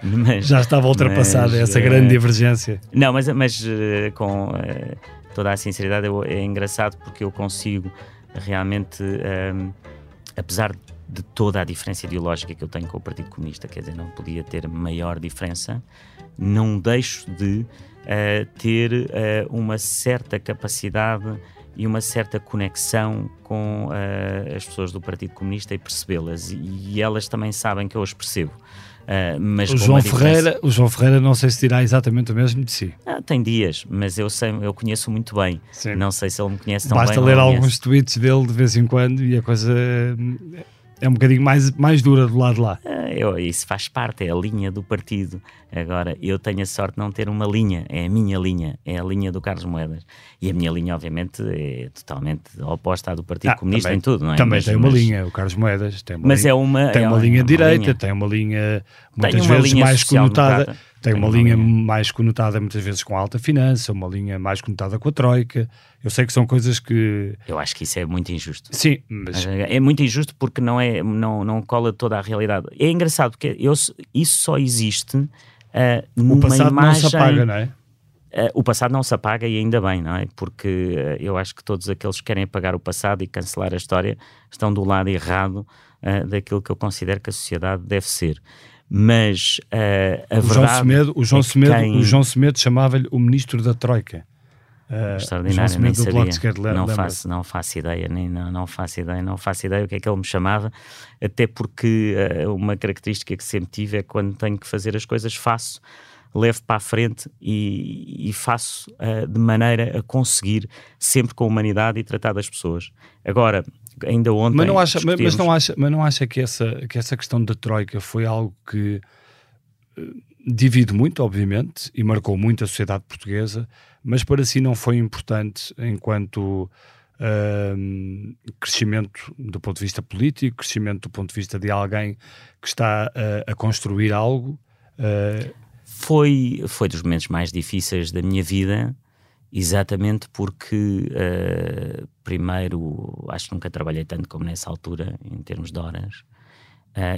mas, já estava ultrapassada essa uh, grande divergência. Não, mas, mas com toda a sinceridade eu, é engraçado porque eu consigo realmente, apesar de toda a diferença ideológica que eu tenho com o Partido Comunista, quer dizer, não podia ter maior diferença, não deixo de uh, ter uh, uma certa capacidade e uma certa conexão com uh, as pessoas do Partido Comunista e percebê-las. E, elas também sabem que eu as percebo. Uh, mas o, João Ferreira, o João Ferreira não sei se dirá exatamente o mesmo de si. Ah, tem dias, mas eu sei, eu conheço muito bem. Sim. Não sei se ele me conhece tão Basta bem. Basta ler alguns tweets dele de vez em quando e a coisa é um bocadinho mais, mais dura do lado de lá. Ah, eu, isso faz parte, é a linha do partido. Agora, eu tenho a sorte de não ter uma linha, é a minha linha, é a linha do Carlos Moedas. E a minha linha, obviamente, é totalmente oposta à do Partido ah, Comunista também, em tudo, não é? Também mas, tem uma mas... linha, o Carlos Moedas tem uma mas linha, é uma, tem é uma linha é direita, linha. tem uma linha muitas uma vezes linha mais conotada tem uma, uma linha, linha, mais conotada muitas vezes com a alta finança, uma linha mais conotada com a troika. Eu sei que são coisas que. Eu acho que isso é muito injusto. Sim, mas. É muito injusto porque não, é, não, não cola toda a realidade. É engraçado porque eu, isso só existe uh, numa O passado imagem... não se apaga, não é? Uh, o passado não se apaga e ainda bem, não é? Porque uh, eu acho que todos aqueles que querem apagar o passado e cancelar a história estão do lado errado daquilo que eu considero que a sociedade deve ser mas uh, a o verdade. João Semedo, o João, é Semedo, quem... o João Semedo chamava-lhe o ministro da Troika. Uh, Extraordinário, nem sabia. não, faço, não faço ideia, nem, não, não faço ideia, não faço ideia o que é que ele me chamava, até porque uh, uma característica que sempre tive é quando tenho que fazer as coisas, faço levo para a frente e, e faço uh, de maneira a conseguir sempre com humanidade e tratar das pessoas. Agora, ainda ontem. Mas não acha, mas, mas, não acha, mas não acha que, essa, que essa questão da Troika foi algo que uh, divide muito, obviamente, e marcou muito a sociedade portuguesa, mas para si não foi importante enquanto uh, crescimento do ponto de vista político, crescimento do ponto de vista de alguém que está uh, a construir algo? Uh... Foi, foi dos momentos mais difíceis da minha vida, exatamente porque, uh, primeiro, acho que nunca trabalhei tanto como nessa altura, em termos de horas,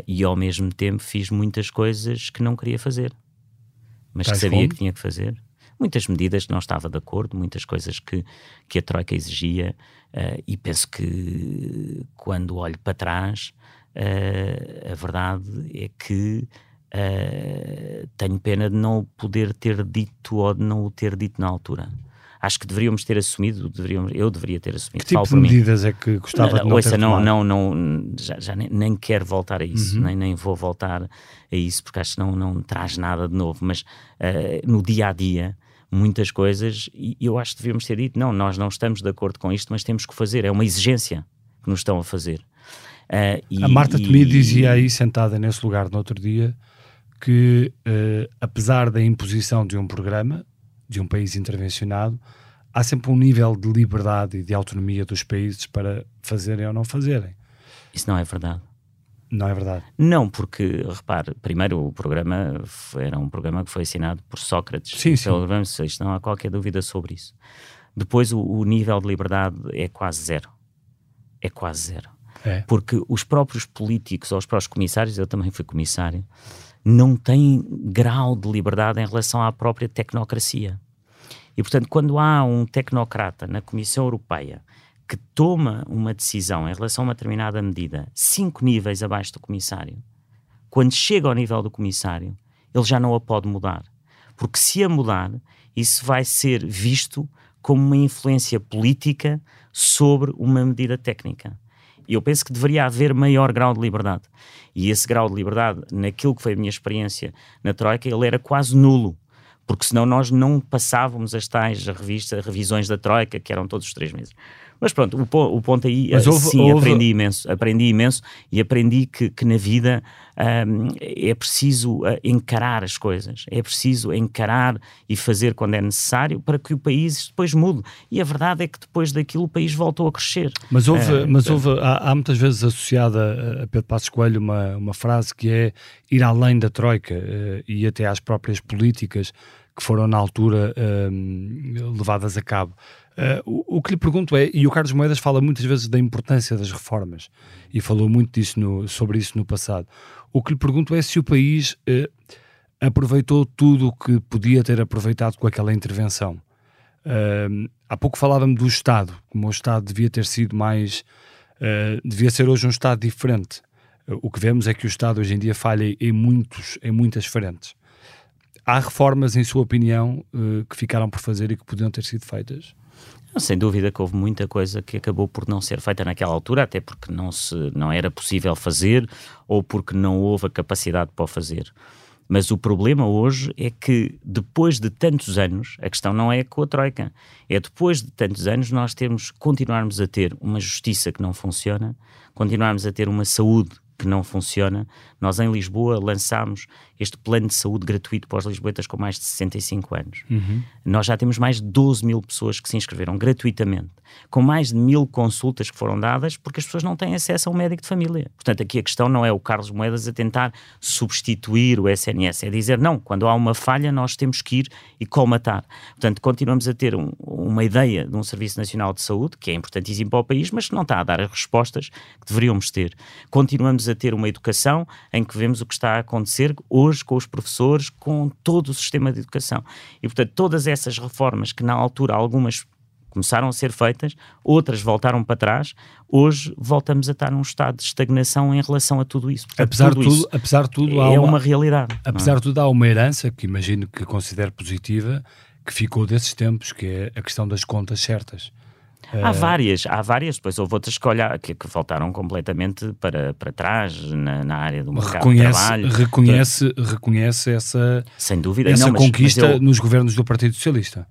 e ao mesmo tempo fiz muitas coisas que não queria fazer, mas Tais que sabia como? que tinha que fazer muitas medidas que não estava de acordo, muitas coisas que, que a Troika exigia, uh, e penso que quando olho para trás, uh, a verdade é que uh, tenho pena de não o poder ter dito ou de não o ter dito na altura acho que deveríamos ter assumido, deveríamos, eu deveria ter assumido. Que tipo de medidas mim. é que gostava não, de não ouça, ter não, não, não, já, já nem, nem, quero voltar a isso, uhum. nem, nem vou voltar a isso, porque acho que não, não traz nada de novo, mas uh, no dia a dia muitas coisas e eu acho que devíamos ter dito: não, nós não estamos de acordo com isto, mas temos que fazer, é uma exigência que nos estão a fazer. Uh, e, a Marta Temi dizia aí, sentada nesse lugar no outro dia, que uh, apesar da imposição de um programa, de um país intervencionado, há sempre um nível de liberdade e de autonomia dos países para fazerem ou não fazerem. Isso não é verdade. Não é verdade. Não, porque, repare, primeiro o programa era um programa que foi assinado por Sócrates. Sim, sim. Isto não há qualquer dúvida sobre isso. Depois o, o nível de liberdade é quase zero. É quase zero. É. Porque os próprios políticos ou os próprios comissários, eu também fui comissário, não têm grau de liberdade em relação à própria tecnocracia. E, portanto, quando há um tecnocrata na Comissão Europeia que toma uma decisão em relação a uma determinada medida cinco níveis abaixo do comissário, quando chega ao nível do comissário, ele já não a pode mudar. Porque se a mudar, isso vai ser visto como uma influência política sobre uma medida técnica. Eu penso que deveria haver maior grau de liberdade. E esse grau de liberdade, naquilo que foi a minha experiência na Troika, ele era quase nulo. Porque senão nós não passávamos as tais revistas, revisões da Troika, que eram todos os três meses. Mas pronto, o, o ponto aí, Mas houve, sim, houve... aprendi imenso, aprendi imenso e aprendi que, que na vida um, é preciso uh, encarar as coisas, é preciso encarar e fazer quando é necessário para que o país depois mude. E a verdade é que depois daquilo o país voltou a crescer. Mas houve, uh, mas houve há, há, muitas vezes associada a Pedro Passos Coelho uma, uma frase que é ir além da Troika e até às próprias políticas que foram na altura levadas a cabo. Uh, o, o, que lhe pergunto é, e o Carlos Moedas fala muitas vezes da importância das reformas, e falou muito disso no, sobre isso no passado. O que lhe pergunto é se o país uh, aproveitou tudo o que podia ter aproveitado com aquela intervenção. Uh, há pouco falava-me do Estado, como o Estado devia ter sido mais. devia ser hoje um Estado diferente. o que vemos é que o Estado hoje em dia falha em, muitos, em muitas frentes. Há reformas, em sua opinião, que ficaram por fazer e que podiam ter sido feitas? Sem dúvida que houve muita coisa que acabou por não ser feita naquela altura, até porque não, se, não era possível fazer ou porque não houve a capacidade para o fazer. Mas o problema hoje é que, depois de tantos anos, a questão não é com a Troika, é depois de tantos anos nós temos, continuarmos a ter uma justiça que não funciona, continuarmos a ter uma saúde que não funciona. Nós em Lisboa lançámos este plano de saúde gratuito para os lisboetas com mais de 65 anos. Uhum. Nós já temos mais de 12 mil pessoas que se inscreveram gratuitamente, com mais de mil consultas que foram dadas, porque as pessoas não têm acesso a um médico de família. Portanto, aqui a questão não é o Carlos Moedas a tentar substituir o SNS, é dizer, não, quando há uma falha nós temos que ir e colmatar. Portanto, continuamos a ter um, uma ideia de um Serviço Nacional de Saúde, que é importantíssimo para o país, mas que não está a dar as respostas que deveríamos ter. Continuamos a ter uma educação em que vemos o que está a acontecer hoje com os professores, com todo o sistema de educação. E, portanto, todas essas reformas que na altura algumas começaram a ser feitas, outras voltaram para trás, hoje voltamos a estar num estado de estagnação em relação a tudo isso. Portanto, apesar, tudo, tudo apesar de tudo, é uma, uma realidade. Apesar é? de tudo, há uma herança que imagino que considero positiva, que ficou desses tempos, que é a questão das contas certas. Há várias, há várias, depois houve outras que, olhar, que, que faltaram completamente para, para trás na, na área do mercado reconhece, de trabalho. Reconhece, reconhece essa, Sem dúvida, essa não, mas, conquista mas eu, nos governos do Partido Socialista.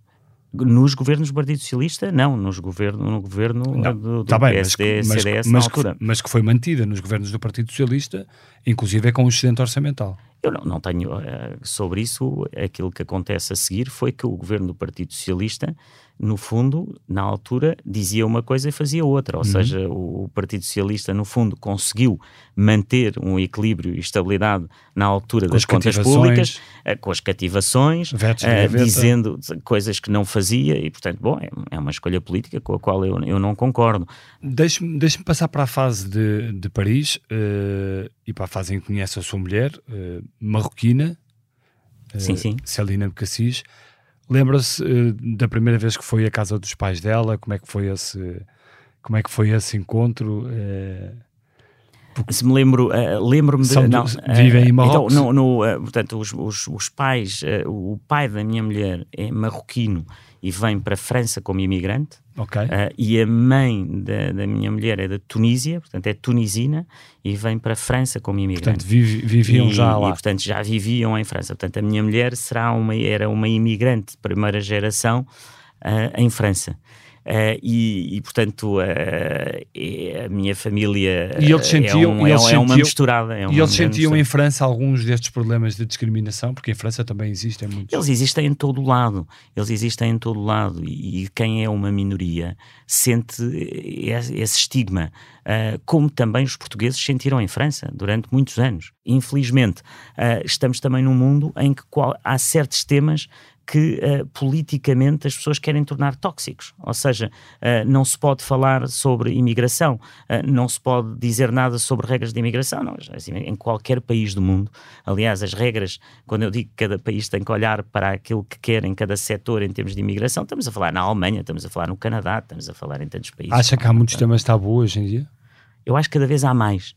Nos governos do Partido Socialista, não, nos governo, no governo não, do, do tá bem, PSD, mas, mas, CDS mas, que, mas que foi mantida nos governos do Partido Socialista, inclusive é com um excedente orçamental. Eu não, não tenho uh, sobre isso. Aquilo que acontece a seguir foi que o governo do Partido Socialista, no fundo, na altura, dizia uma coisa e fazia outra. Ou Uhum. seja, o, o Partido Socialista, no fundo, conseguiu manter um equilíbrio e estabilidade na altura Com das as contas públicas, uh, com as cativações, uh, dizendo coisas que não fazia e, portanto, bom, é, é uma escolha política com a qual eu, eu não concordo. Deixe-me deixe passar para a fase de, de Paris eh, e para a fase em que conhece a sua mulher, eh, marroquina, eh, Sim, sim. Celina de Cassis. Lembra-se eh, da primeira vez que foi à casa dos pais dela? Como é que foi esse, como é que foi esse encontro? Eh, Se me lembro, eh, lembro-me de. São não, vivem em eh, Marrocos? Então, no, no, portanto, os, os, os pais, o pai da minha mulher é marroquino e vem para a França como imigrante, ok. eh, e a mãe da, da minha mulher é da Tunísia, portanto é tunisina, e vem para a França como imigrante. Portanto, vivi- viviam e, já lá. E, portanto, já viviam em França. Portanto, a minha mulher será uma, era uma imigrante de primeira geração ah, em França. Ah, e, e, portanto, é- a minha família E eles sentiam- é, um- e é, eles é uma sentiam- misturada. É uma E eles sentiam em França alguns destes problemas de discriminação, porque em França também existem muitos. Eles existem em todo o lado, eles existem em todo o lado e, e quem é uma minoria sente esse, estigma, ah, como também os portugueses sentiram em França durante muitos anos. Infelizmente, estamos também num mundo em que qual- há certos temas que ah, politicamente as pessoas querem tornar tóxicos. Ou seja, ah, não se pode falar sobre imigração, ah, não se pode dizer nada sobre regras de imigração. Não, assim, em qualquer país do mundo, aliás, as regras, quando eu digo que cada país tem que olhar para aquilo que quer em cada setor em termos de imigração, estamos a falar na Alemanha, estamos a falar no Canadá, estamos a falar em tantos países. Acha que há muitos temas tabu hoje em dia? Eu acho que cada vez há mais.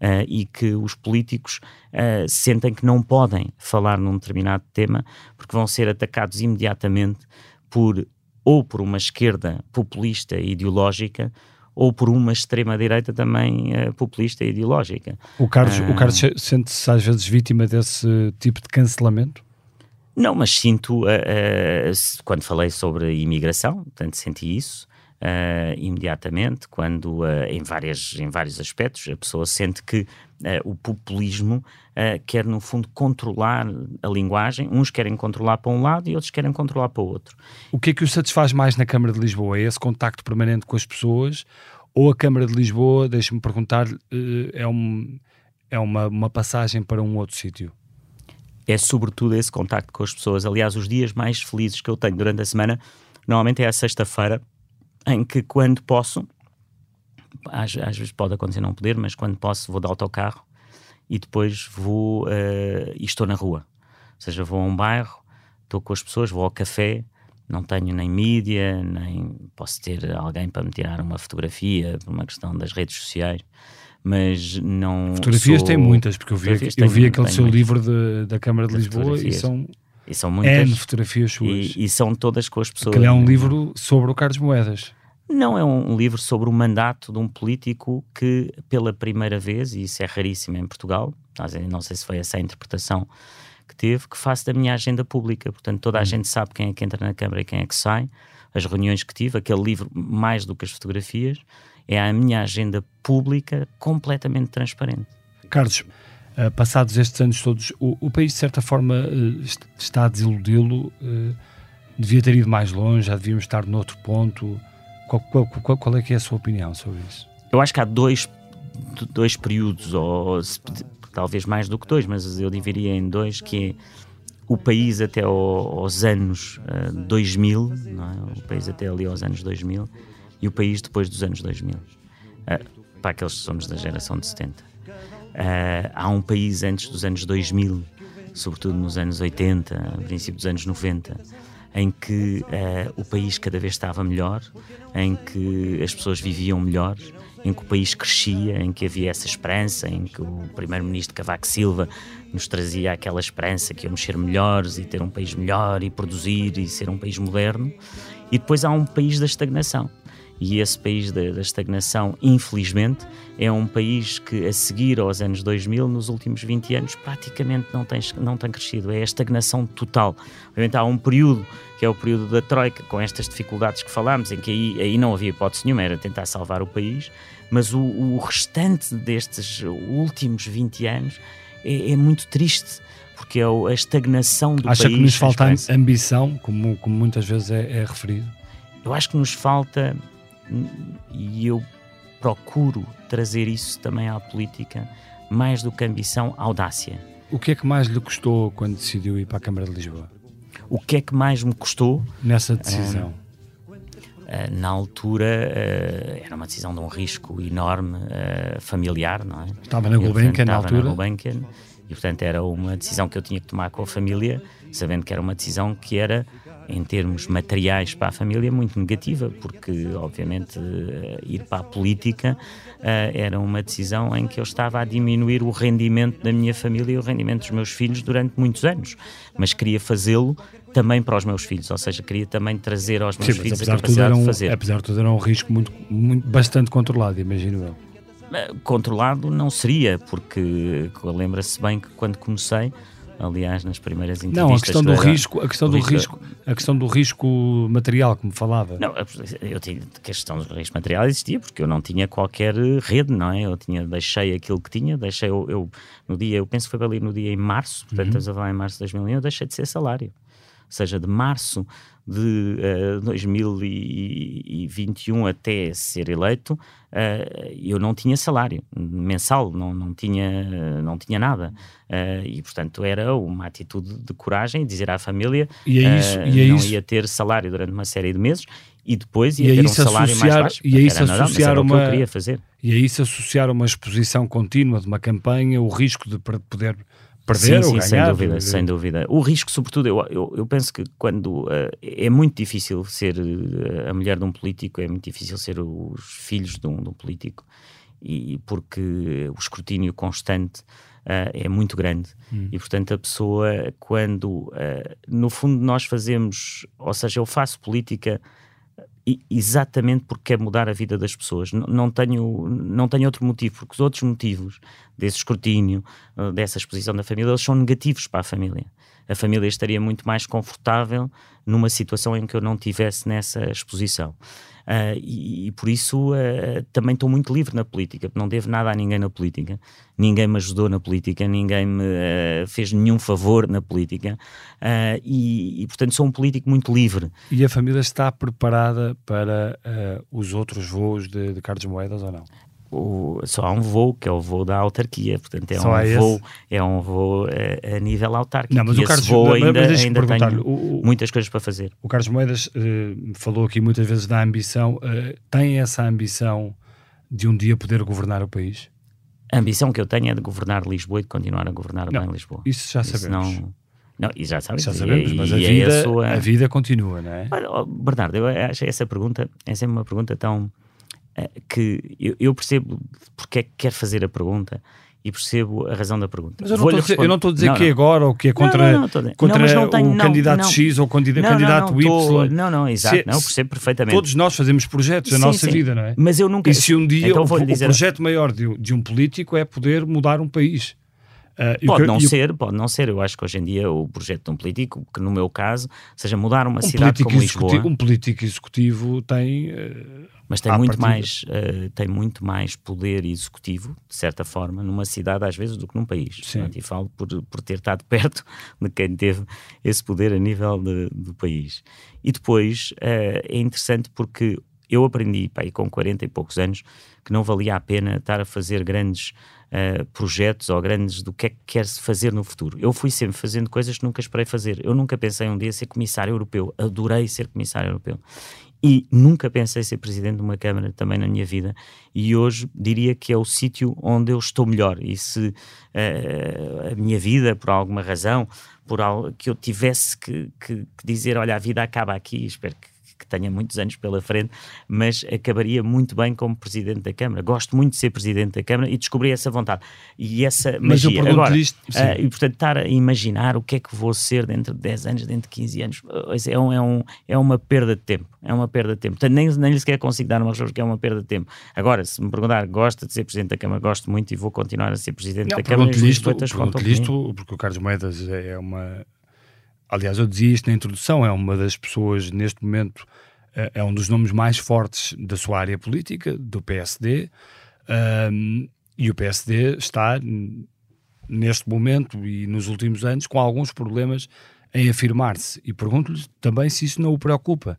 Ah, e que os políticos ah, sentem que não podem falar num determinado tema porque vão ser atacados imediatamente por ou por uma esquerda populista e ideológica ou por uma extrema-direita também ah, populista e ideológica. O Carlos, o. Carlos se- sente-se às vezes vítima desse tipo de cancelamento? Não, mas sinto, quando falei sobre imigração, portanto senti isso ah, imediatamente, quando ah, em, várias, em vários aspectos a pessoa sente que ah, o populismo quer no fundo controlar a linguagem, uns querem controlar para um lado e outros querem controlar para o outro. O que é que o satisfaz mais na Câmara de Lisboa? É esse contacto permanente com as pessoas? Ou a Câmara de Lisboa, deixe-me perguntar, eh, é, um, é uma, uma passagem para um outro sítio? é sobretudo esse contacto com as pessoas. Aliás, os dias mais felizes que eu tenho durante a semana, normalmente é a sexta-feira, em que quando posso, às, às vezes pode acontecer não poder, mas quando posso vou de autocarro e depois vou eh, e estou na rua. Ou seja, vou a um bairro, estou com as pessoas, vou ao café, não tenho nem mídia, nem posso ter alguém para me tirar uma fotografia por uma questão das redes sociais, mas não. Fotografias sou- tem muitas, porque eu vi, eu vi aquele seu livro de- da Câmara de De Lisboa e são E são muitas. N fotografias suas. E, e são todas com as pessoas. Aquele é um livro sobre o Carlos Moedas. Não é um, livro sobre o mandato de um político que, pela primeira vez, e isso é raríssimo em Portugal, não sei se foi essa a interpretação que teve, que faço da minha agenda pública. Portanto, toda a gente sabe quem é que entra na Câmara e quem é que sai, as reuniões que tive, aquele livro, mais do que as fotografias, é a minha agenda pública completamente transparente. Carlos, eh, passados estes anos todos, o, o país de certa forma est- está a desiludi-lo. eh, devia ter ido mais longe, já devíamos estar noutro ponto. Qual, qual- qual- qual é que é a sua opinião sobre isso? Eu acho que há dois, dois períodos, ou talvez mais do que dois, mas eu dividiria em dois, que é o país até ao- aos anos ah, 2000, não é? o país até ali aos anos 2000, e o país depois dos anos 2000, Ah, para aqueles que somos da geração de 70. Ah, há um país antes dos anos 2000, sobretudo nos anos 80, princípio dos anos 90, em que eh, o país cada vez estava melhor, em que as pessoas viviam melhor, em que o país crescia, em que havia essa esperança, em que o primeiro-ministro Cavaco Silva nos trazia aquela esperança que íamos ser melhores e ter um país melhor e produzir e ser um país moderno. E depois há um país da estagnação. E esse país da, da, estagnação, infelizmente, é um país que, a seguir aos anos 2000, nos últimos 20 anos, praticamente não tem, não tem crescido. É a estagnação total. Obviamente, há um período, que é o período da Troika, com estas dificuldades que falámos, em que aí, aí não havia hipótese nenhuma, era tentar salvar o país, mas o, o restante destes últimos 20 anos é, é muito triste porque é a estagnação do Acha país. Acha que nos falta ambição, como, como muitas vezes é, é referido? Eu acho que nos falta, e eu procuro trazer isso também à política, mais do que ambição, audácia. O que é que mais lhe custou quando decidiu ir para a Câmara de Lisboa? O que é que mais me custou? Nessa decisão. Uh, na altura uh, era uma decisão de um risco enorme familiar, não é? Estava na Gulbenkian na altura? Estava na Gulbenkian e portanto era uma decisão que eu tinha que tomar com a família, sabendo que era uma decisão que era em termos materiais para a família muito negativa, porque obviamente eh, ir para a política uh, era uma decisão em que eu estava a diminuir o rendimento da minha família e o rendimento dos meus filhos durante muitos anos, mas queria fazê-lo também para os meus filhos, ou seja, queria também trazer aos meus Sim, filhos a capacidade de, um, de fazer. Apesar de tudo era um risco muito, muito bastante controlado, imagino eu. Eh, controlado não seria, porque lembra-se bem que quando comecei aliás nas primeiras entrevistas não a questão do risco a questão do risco, risco, a questão do risco material que me falava. Não eu tinha a questão do risco material existia porque eu não tinha qualquer rede não é? Eu tinha deixei aquilo que tinha deixei eu, eu no dia eu penso que foi ali no dia em março portanto uhum. estamos a falar em março de 2001 eu deixei de ser salário seja de março de uh, eh, 2021 até ser eleito, uh, eu não tinha salário mensal, não, não, tinha, não tinha nada. Uh, e, portanto, era uma atitude de coragem dizer à família e é é não isso. ia ter salário durante uma série de meses e depois ia e ter um salário associar, mais baixo. E a isso era associar uma, que eu queria fazer. E a isso associar uma exposição contínua de uma campanha, o risco de poder perder sim, ou sim, ganhar. Sem dúvida, sem dúvida. O risco, sobretudo, eu, eu, eu penso que quando uh, é muito difícil ser uh, a mulher de um político, é muito difícil ser os filhos de um, de um político, e porque o escrutínio constante uh, é muito grande. Hum. E, portanto, a pessoa, quando, no fundo, nós fazemos, ou seja, eu faço política exatamente porque quer mudar a vida das pessoas. Não, tenho, não tenho outro motivo, porque os outros motivos desse escrutínio, eh, dessa exposição da família, eles são negativos para a família. A família estaria muito mais confortável numa situação em que eu não tivesse nessa exposição. Uh, e, e, por isso uh, também estou muito livre na política, não devo nada a ninguém na política, ninguém me ajudou na política, ninguém me uh, fez nenhum favor na política e, e, portanto sou um político muito livre. E a família está preparada para os outros voos de, de Carlos Moedas ou não? O, só há um voo, que é o voo da autarquia, portanto é só um voo, é um voo a, eh, a, nível autárquico. Não, mas e o Carlos voo ainda, mas ainda tem o, muitas coisas para fazer. O Carlos Moedas uh, falou aqui muitas vezes da ambição, uh, tem essa ambição de um dia poder governar o país? A ambição que eu tenho é de governar Lisboa e de continuar a governar não, bem Lisboa. Isso já sabemos. Isso não, não, e já sabemos, já sabemos mas a, vida, é a, sua... a, vida continua, não é? Bernardo, eu acho essa pergunta é sempre uma pergunta tão que eu, eu, percebo porque é que quer fazer a pergunta e percebo a razão da pergunta. Mas eu não, estou, eu não a dizer não, que é agora ou que é contra, não, não, contra tem, o candidato X ou o candidato Y. Não, não, exato, Se, não, percebo perfeitamente. Todos nós fazemos projetos na nossa sim. vida, não é? Mas eu nunca... E se um dia então o, o projeto maior de, de um político é poder mudar um país. Uh, pode não ser, pode não ser. Eu acho que hoje em dia o projeto de um político, que no meu caso, seja mudar uma um cidade como Lisboa. Um político executivo tem. Uh, mas tem muito, mais, uh, tem muito mais poder executivo, de certa forma, numa cidade às vezes do que num país. E falo por, por ter estado perto de quem teve esse poder a nível de, do país. E depois é interessante porque eu aprendi, pá, com 40 e poucos anos, que não valia a pena estar a fazer grandes uh, projetos ou grandes do que é que quer-se fazer no futuro. Eu fui sempre fazendo coisas que nunca esperei fazer. Eu nunca pensei um dia ser comissário europeu. Adorei ser comissário europeu. E nunca pensei ser presidente de uma Câmara também na minha vida. E hoje diria que é o sítio onde eu estou melhor. E se uh, a minha vida, por alguma razão, por algo que eu tivesse que, que, que dizer, olha, a vida acaba aqui, espero que que tenha muitos anos pela frente, mas acabaria muito bem como Presidente da Câmara. Gosto muito de ser Presidente da Câmara e descobri essa vontade e essa mas magia. Agora, isto, uh, e portanto, estar a imaginar o que é que vou ser dentro de 10 anos, dentro de 15 anos, é, um, é, um, é uma perda de tempo. É uma perda de tempo. Portanto, nem, nem lhe sequer consigo dar uma resposta que é uma perda de tempo. Agora, se me perguntar, gosta de ser Presidente da Câmara, gosto muito e vou continuar a ser Presidente não, da Câmara. Pergunto-lhe isto, porque o Carlos Moedas é uma aliás, eu dizia isto na introdução, é uma das pessoas, neste momento, é, é um dos nomes mais fortes da sua área política, do PSD, um, e o PSD está, neste momento e nos últimos anos, com alguns problemas em afirmar-se. E pergunto-lhe também se isso não o preocupa.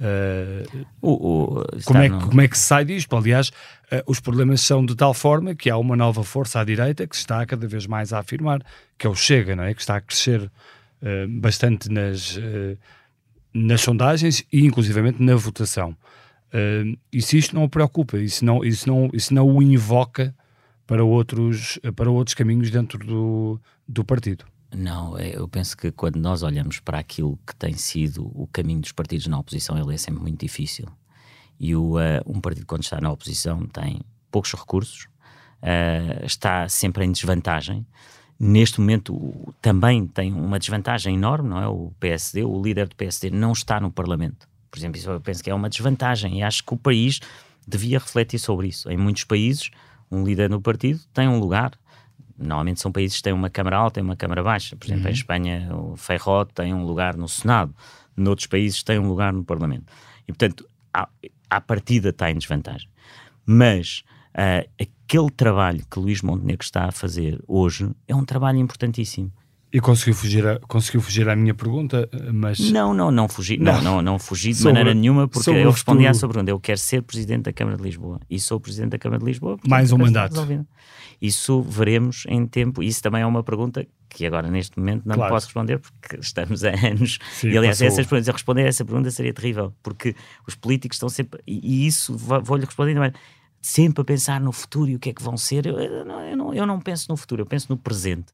Uh, o, o, como, é, no... como é que se sai disto? Aliás, uh, os problemas são de tal forma que há uma nova força à direita que se está cada vez mais a afirmar, que é o Chega, não é? que está a crescer uh, bastante nas, uh, nas sondagens e inclusivamente na votação. Uh, e se isto não o preocupa, isso não, isso não, isso não o invoca para outros, para outros caminhos dentro do, do partido? Não, é, eu penso que quando nós olhamos para aquilo que tem sido o caminho dos partidos na oposição, ele é sempre muito difícil. E o, uh, um partido, quando está na oposição, tem poucos recursos, uh, está sempre em desvantagem neste momento também tem uma desvantagem enorme, não é? O PSD, o líder do PSD não está no Parlamento. Por exemplo, isso eu penso que é uma desvantagem e acho que o país devia refletir sobre isso. Em muitos países, um líder no partido tem um lugar. Normalmente são países que têm uma Câmara Alta e uma Câmara Baixa. Por exemplo, uhum. em Espanha, o Feijó tem um lugar no Senado. Noutros países tem um lugar no Parlamento. E, portanto, à, à partida está em desvantagem. Mas uh, aquele trabalho que Luís Montenegro está a fazer hoje é um trabalho importantíssimo. E conseguiu fugir, a, conseguiu fugir à minha pergunta, mas... Não, não, não fugi, não, não, não fugi de sobre, maneira nenhuma, porque eu respondi à sua pergunta. Eu quero ser Presidente da Câmara de Lisboa. E sou Presidente da Câmara de Lisboa. Mais um mandato. Isso veremos em tempo. Isso também é uma pergunta que agora, neste momento, não claro. posso responder, porque estamos a anos. Sim, e, aliás, essas perguntas, responder a essa pergunta seria terrível, porque os políticos estão sempre... E, e isso vou-lhe responder também sempre a pensar no futuro e o que é que vão ser. Eu, eu, não, eu, não, eu não penso no futuro, eu penso no presente.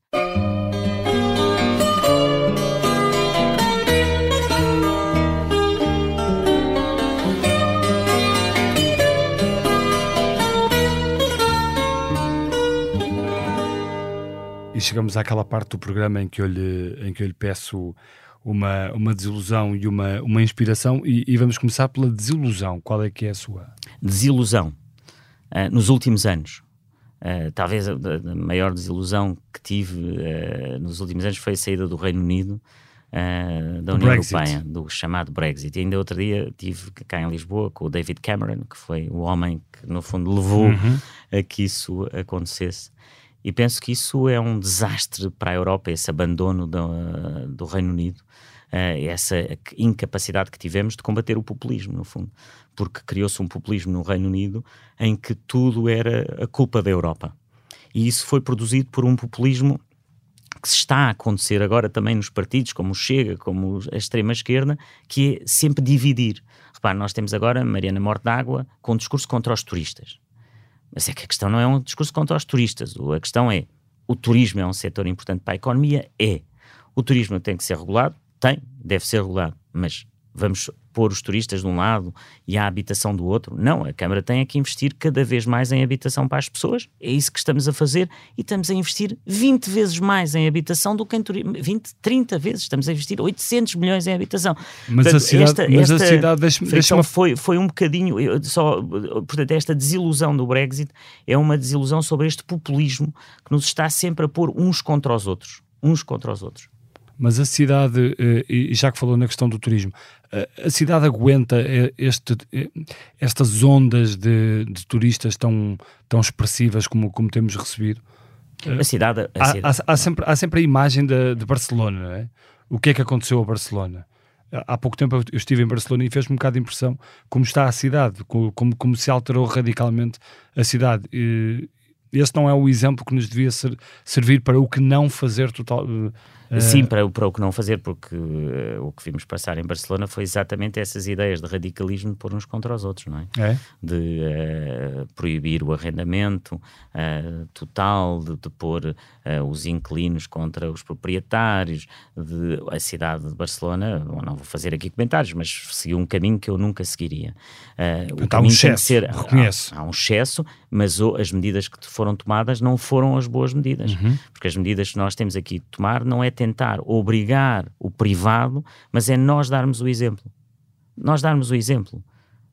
E chegamos àquela parte do programa em que eu lhe, em que eu lhe peço uma, uma desilusão e uma, uma inspiração, e, e vamos começar pela desilusão. Qual é que é a sua? Desilusão uh, nos últimos anos. Uh, talvez a, a, maior desilusão que tive uh, nos últimos anos foi a saída do Reino Unido da União Brexit. Europeia, do chamado Brexit. E ainda outro dia tive cá em Lisboa com o David Cameron, que foi o homem que, no fundo, levou uhum. a que isso acontecesse. E penso que isso é um desastre para a Europa, esse abandono do, do Reino Unido, essa incapacidade que tivemos de combater o populismo, no fundo porque criou-se um populismo no Reino Unido em que tudo era a culpa da Europa. E isso foi produzido por um populismo que se está a acontecer agora também nos partidos, como o Chega, como a extrema-esquerda, que é sempre dividir. Repare, nós temos agora Mariana Mortágua com um discurso contra os turistas. Mas é que a questão não é um discurso contra os turistas. A questão é: o turismo é um setor importante para a economia? É. O turismo tem que ser regulado? Tem, deve ser regulado. Mas vamos pôr os turistas de um lado e a habitação do outro. Não, a Câmara tem é que investir cada vez mais em habitação para as pessoas. É isso que estamos a fazer e estamos a investir 20 vezes mais em habitação do que em turismo. 20, 30 vezes. Estamos a investir 800 milhões em habitação. Mas portanto, a cidade, esta, mas esta, a cidade deixa, deixa foi, foi um bocadinho, só, portanto, esta desilusão do Brexit é uma desilusão sobre este populismo que nos está sempre a pôr uns contra os outros. Uns contra os outros. Mas a cidade, eh, e já que falou na questão do turismo, eh, a cidade aguenta eh, este, estas ondas de, de turistas tão, tão expressivas como, como temos recebido? A cidade. A há, cidade. Há, há, sempre, há sempre a imagem de, de Barcelona, não é? O que é que aconteceu a Barcelona? Há pouco tempo eu estive em Barcelona e fez-me um bocado de impressão como está a cidade, como, como se alterou radicalmente a cidade. E, esse não é o exemplo que nos devia ser, servir para o que não fazer total. Uh, Sim, para, para o que não fazer, porque uh, o que vimos passar em Barcelona foi exatamente essas ideias de radicalismo por uns contra os outros, não é? é? De uh, proibir o arrendamento total, de, de pôr os inquilinos contra os proprietários, de a cidade de Barcelona, não vou fazer aqui comentários, mas seguiu um caminho que eu nunca seguiria. o caminho um excesso, ser, há, há, um excesso, mas as medidas que foram tomadas não foram as boas medidas, uhum. porque as medidas que nós temos aqui de tomar não é tentar obrigar o privado, mas é nós darmos o exemplo. Nós darmos o exemplo.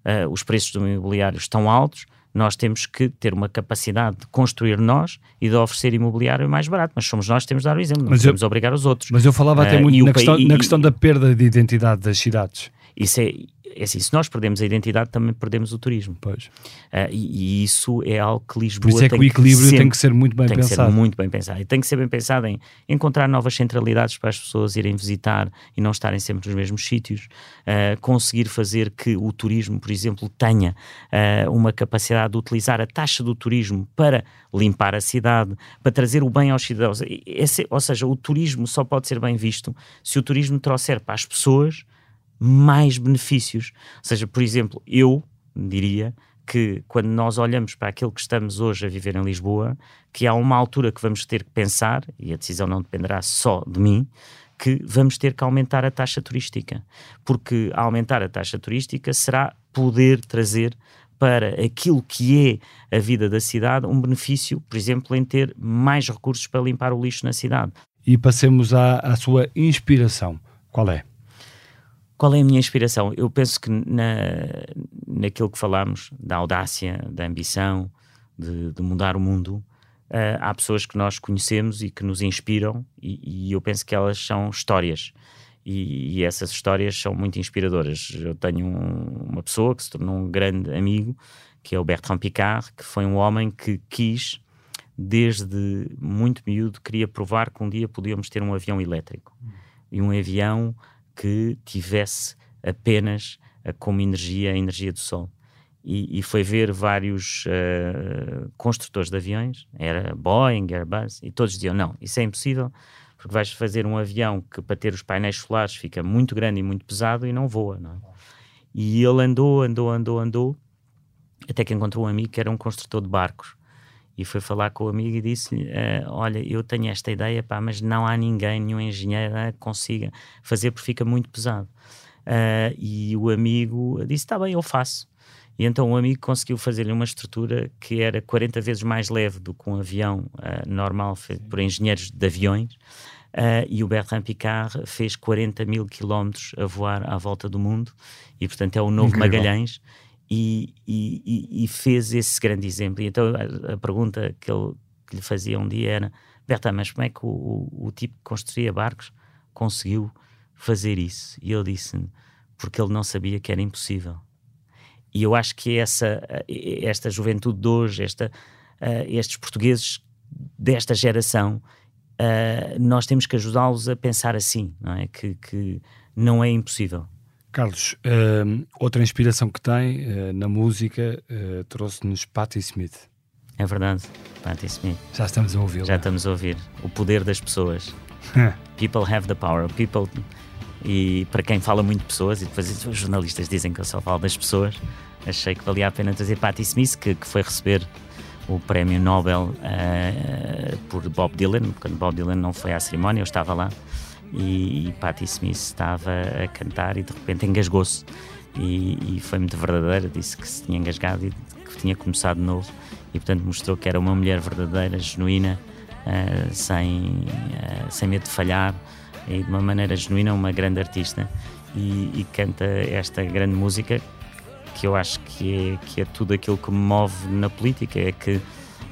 Uh, os preços do imobiliário estão altos, nós temos que ter uma capacidade de construir nós e de oferecer imobiliário mais barato, mas somos nós que temos de dar o exemplo, não mas podemos eu, obrigar os outros. Mas eu falava até uh, muito na, questão, e, na questão da perda de identidade das cidades. Isso é, é assim, se nós perdemos a identidade, também perdemos o turismo. Pois. Uh, e, e, isso é algo que Lisboa Por isso é que o equilíbrio que tem que ser muito bem tem pensado. Tem que ser muito bem pensado. E tem que ser bem pensado em encontrar novas centralidades para as pessoas irem visitar e não estarem sempre nos mesmos sítios. Uh, conseguir fazer que o turismo, por exemplo, tenha uh, uma capacidade de utilizar a taxa do turismo para limpar a cidade, para trazer o bem aos cidadãos. Esse, ou seja, o turismo só pode ser bem visto se o turismo trouxer para as pessoas mais benefícios. Ou seja, por exemplo, eu diria que quando nós olhamos para aquilo que estamos hoje a viver em Lisboa, que há uma altura que vamos ter que pensar, e a decisão não dependerá só de mim, que vamos ter que aumentar a taxa turística. Porque aumentar a taxa turística será poder trazer para aquilo que é a vida da cidade um benefício, por exemplo, em ter mais recursos para limpar o lixo na cidade. E passemos à, à sua inspiração. Qual é? Qual é a minha inspiração? Eu penso que na, naquilo que falamos, da audácia, da ambição, de, de mudar o mundo, uh, há pessoas que nós conhecemos e que nos inspiram, e, e eu penso que elas são histórias. E, e, essas histórias são muito inspiradoras. Eu tenho um, uma pessoa que se tornou um grande amigo, que é o Bertrand Picard, que foi um homem que quis, desde muito miúdo, queria provar que um dia podíamos ter um avião elétrico. E um avião que tivesse apenas como energia a energia do Sol. E, e foi ver vários uh, construtores de aviões, era Boeing, Airbus, e todos diziam: não, isso é impossível, porque vais fazer um avião que para ter os painéis solares fica muito grande e muito pesado e não voa. Não é? E ele andou, andou, andou, andou, até que encontrou um amigo que era um construtor de barcos e foi falar com o amigo e disse-lhe: uh, Olha, eu tenho esta ideia, pá, mas não há ninguém, nenhum engenheiro que consiga fazer porque fica muito pesado. Uh, e o amigo disse: Está bem, eu faço. E então o amigo conseguiu fazer-lhe uma estrutura que era 40 vezes mais leve do que um avião uh, normal feito por engenheiros de aviões. Uh, e o Bertrand Picard fez 40 mil quilómetros a voar à volta do mundo e portanto é o novo Incrível. Magalhães e, e, e, fez esse grande exemplo. E então a, a pergunta que, ele, que lhe fazia um dia era: Berta, mas como é que o, o, o, tipo que construía barcos conseguiu fazer isso? E ele disse: porque ele não sabia que era impossível. E eu acho que essa, esta juventude de hoje, esta, uh, estes portugueses desta geração, uh, nós temos que ajudá-los a pensar assim, não é? Que, que não é impossível. Carlos, uh, outra inspiração que tem uh, na música uh, trouxe-nos Patti Smith. É verdade, Patti Smith. Já estamos a ouvir. Já estamos a ouvir. O poder das pessoas. People have the power. People. E para quem fala muito de pessoas, e depois os jornalistas dizem que eu só falo das pessoas, achei que valia a pena trazer Patti Smith, que, que foi receber o prémio Nobel por Bob Dylan, quando Bob Dylan não foi à cerimónia, eu estava lá e, Patti Smith estava a cantar e de repente engasgou-se. E, e, foi muito verdadeira, disse que se tinha engasgado e que tinha começado de novo. E portanto mostrou que era uma mulher verdadeira, genuína, uh, sem, uh, sem medo de falhar e de uma maneira genuína uma grande artista. E, e, canta esta grande música que eu acho que é, que é tudo aquilo que me move na política, é que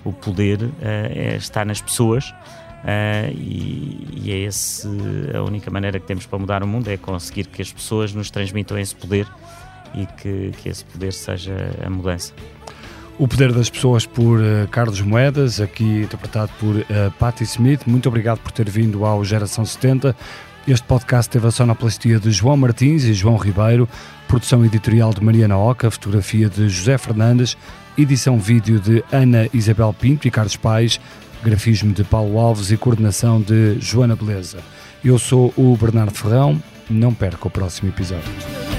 o poder uh, é, está nas pessoas Uh, e, e, é esse a única maneira que temos para mudar o mundo é conseguir que as pessoas nos transmitam esse poder e que, que esse poder seja a mudança. O Poder das Pessoas por uh, Carlos Moedas, aqui interpretado por uh, Patti Smith. Muito obrigado por ter vindo ao Geração 70 Este podcast teve a sonoplastia de João Martins e João Ribeiro, produção editorial de Mariana Oca, fotografia de José Fernandes, edição vídeo de Ana Isabel Pinto e Carlos Pais, grafismo de Paulo Alves e coordenação de Joana Beleza. Eu sou o Bernardo Ferrão, não perca o próximo episódio.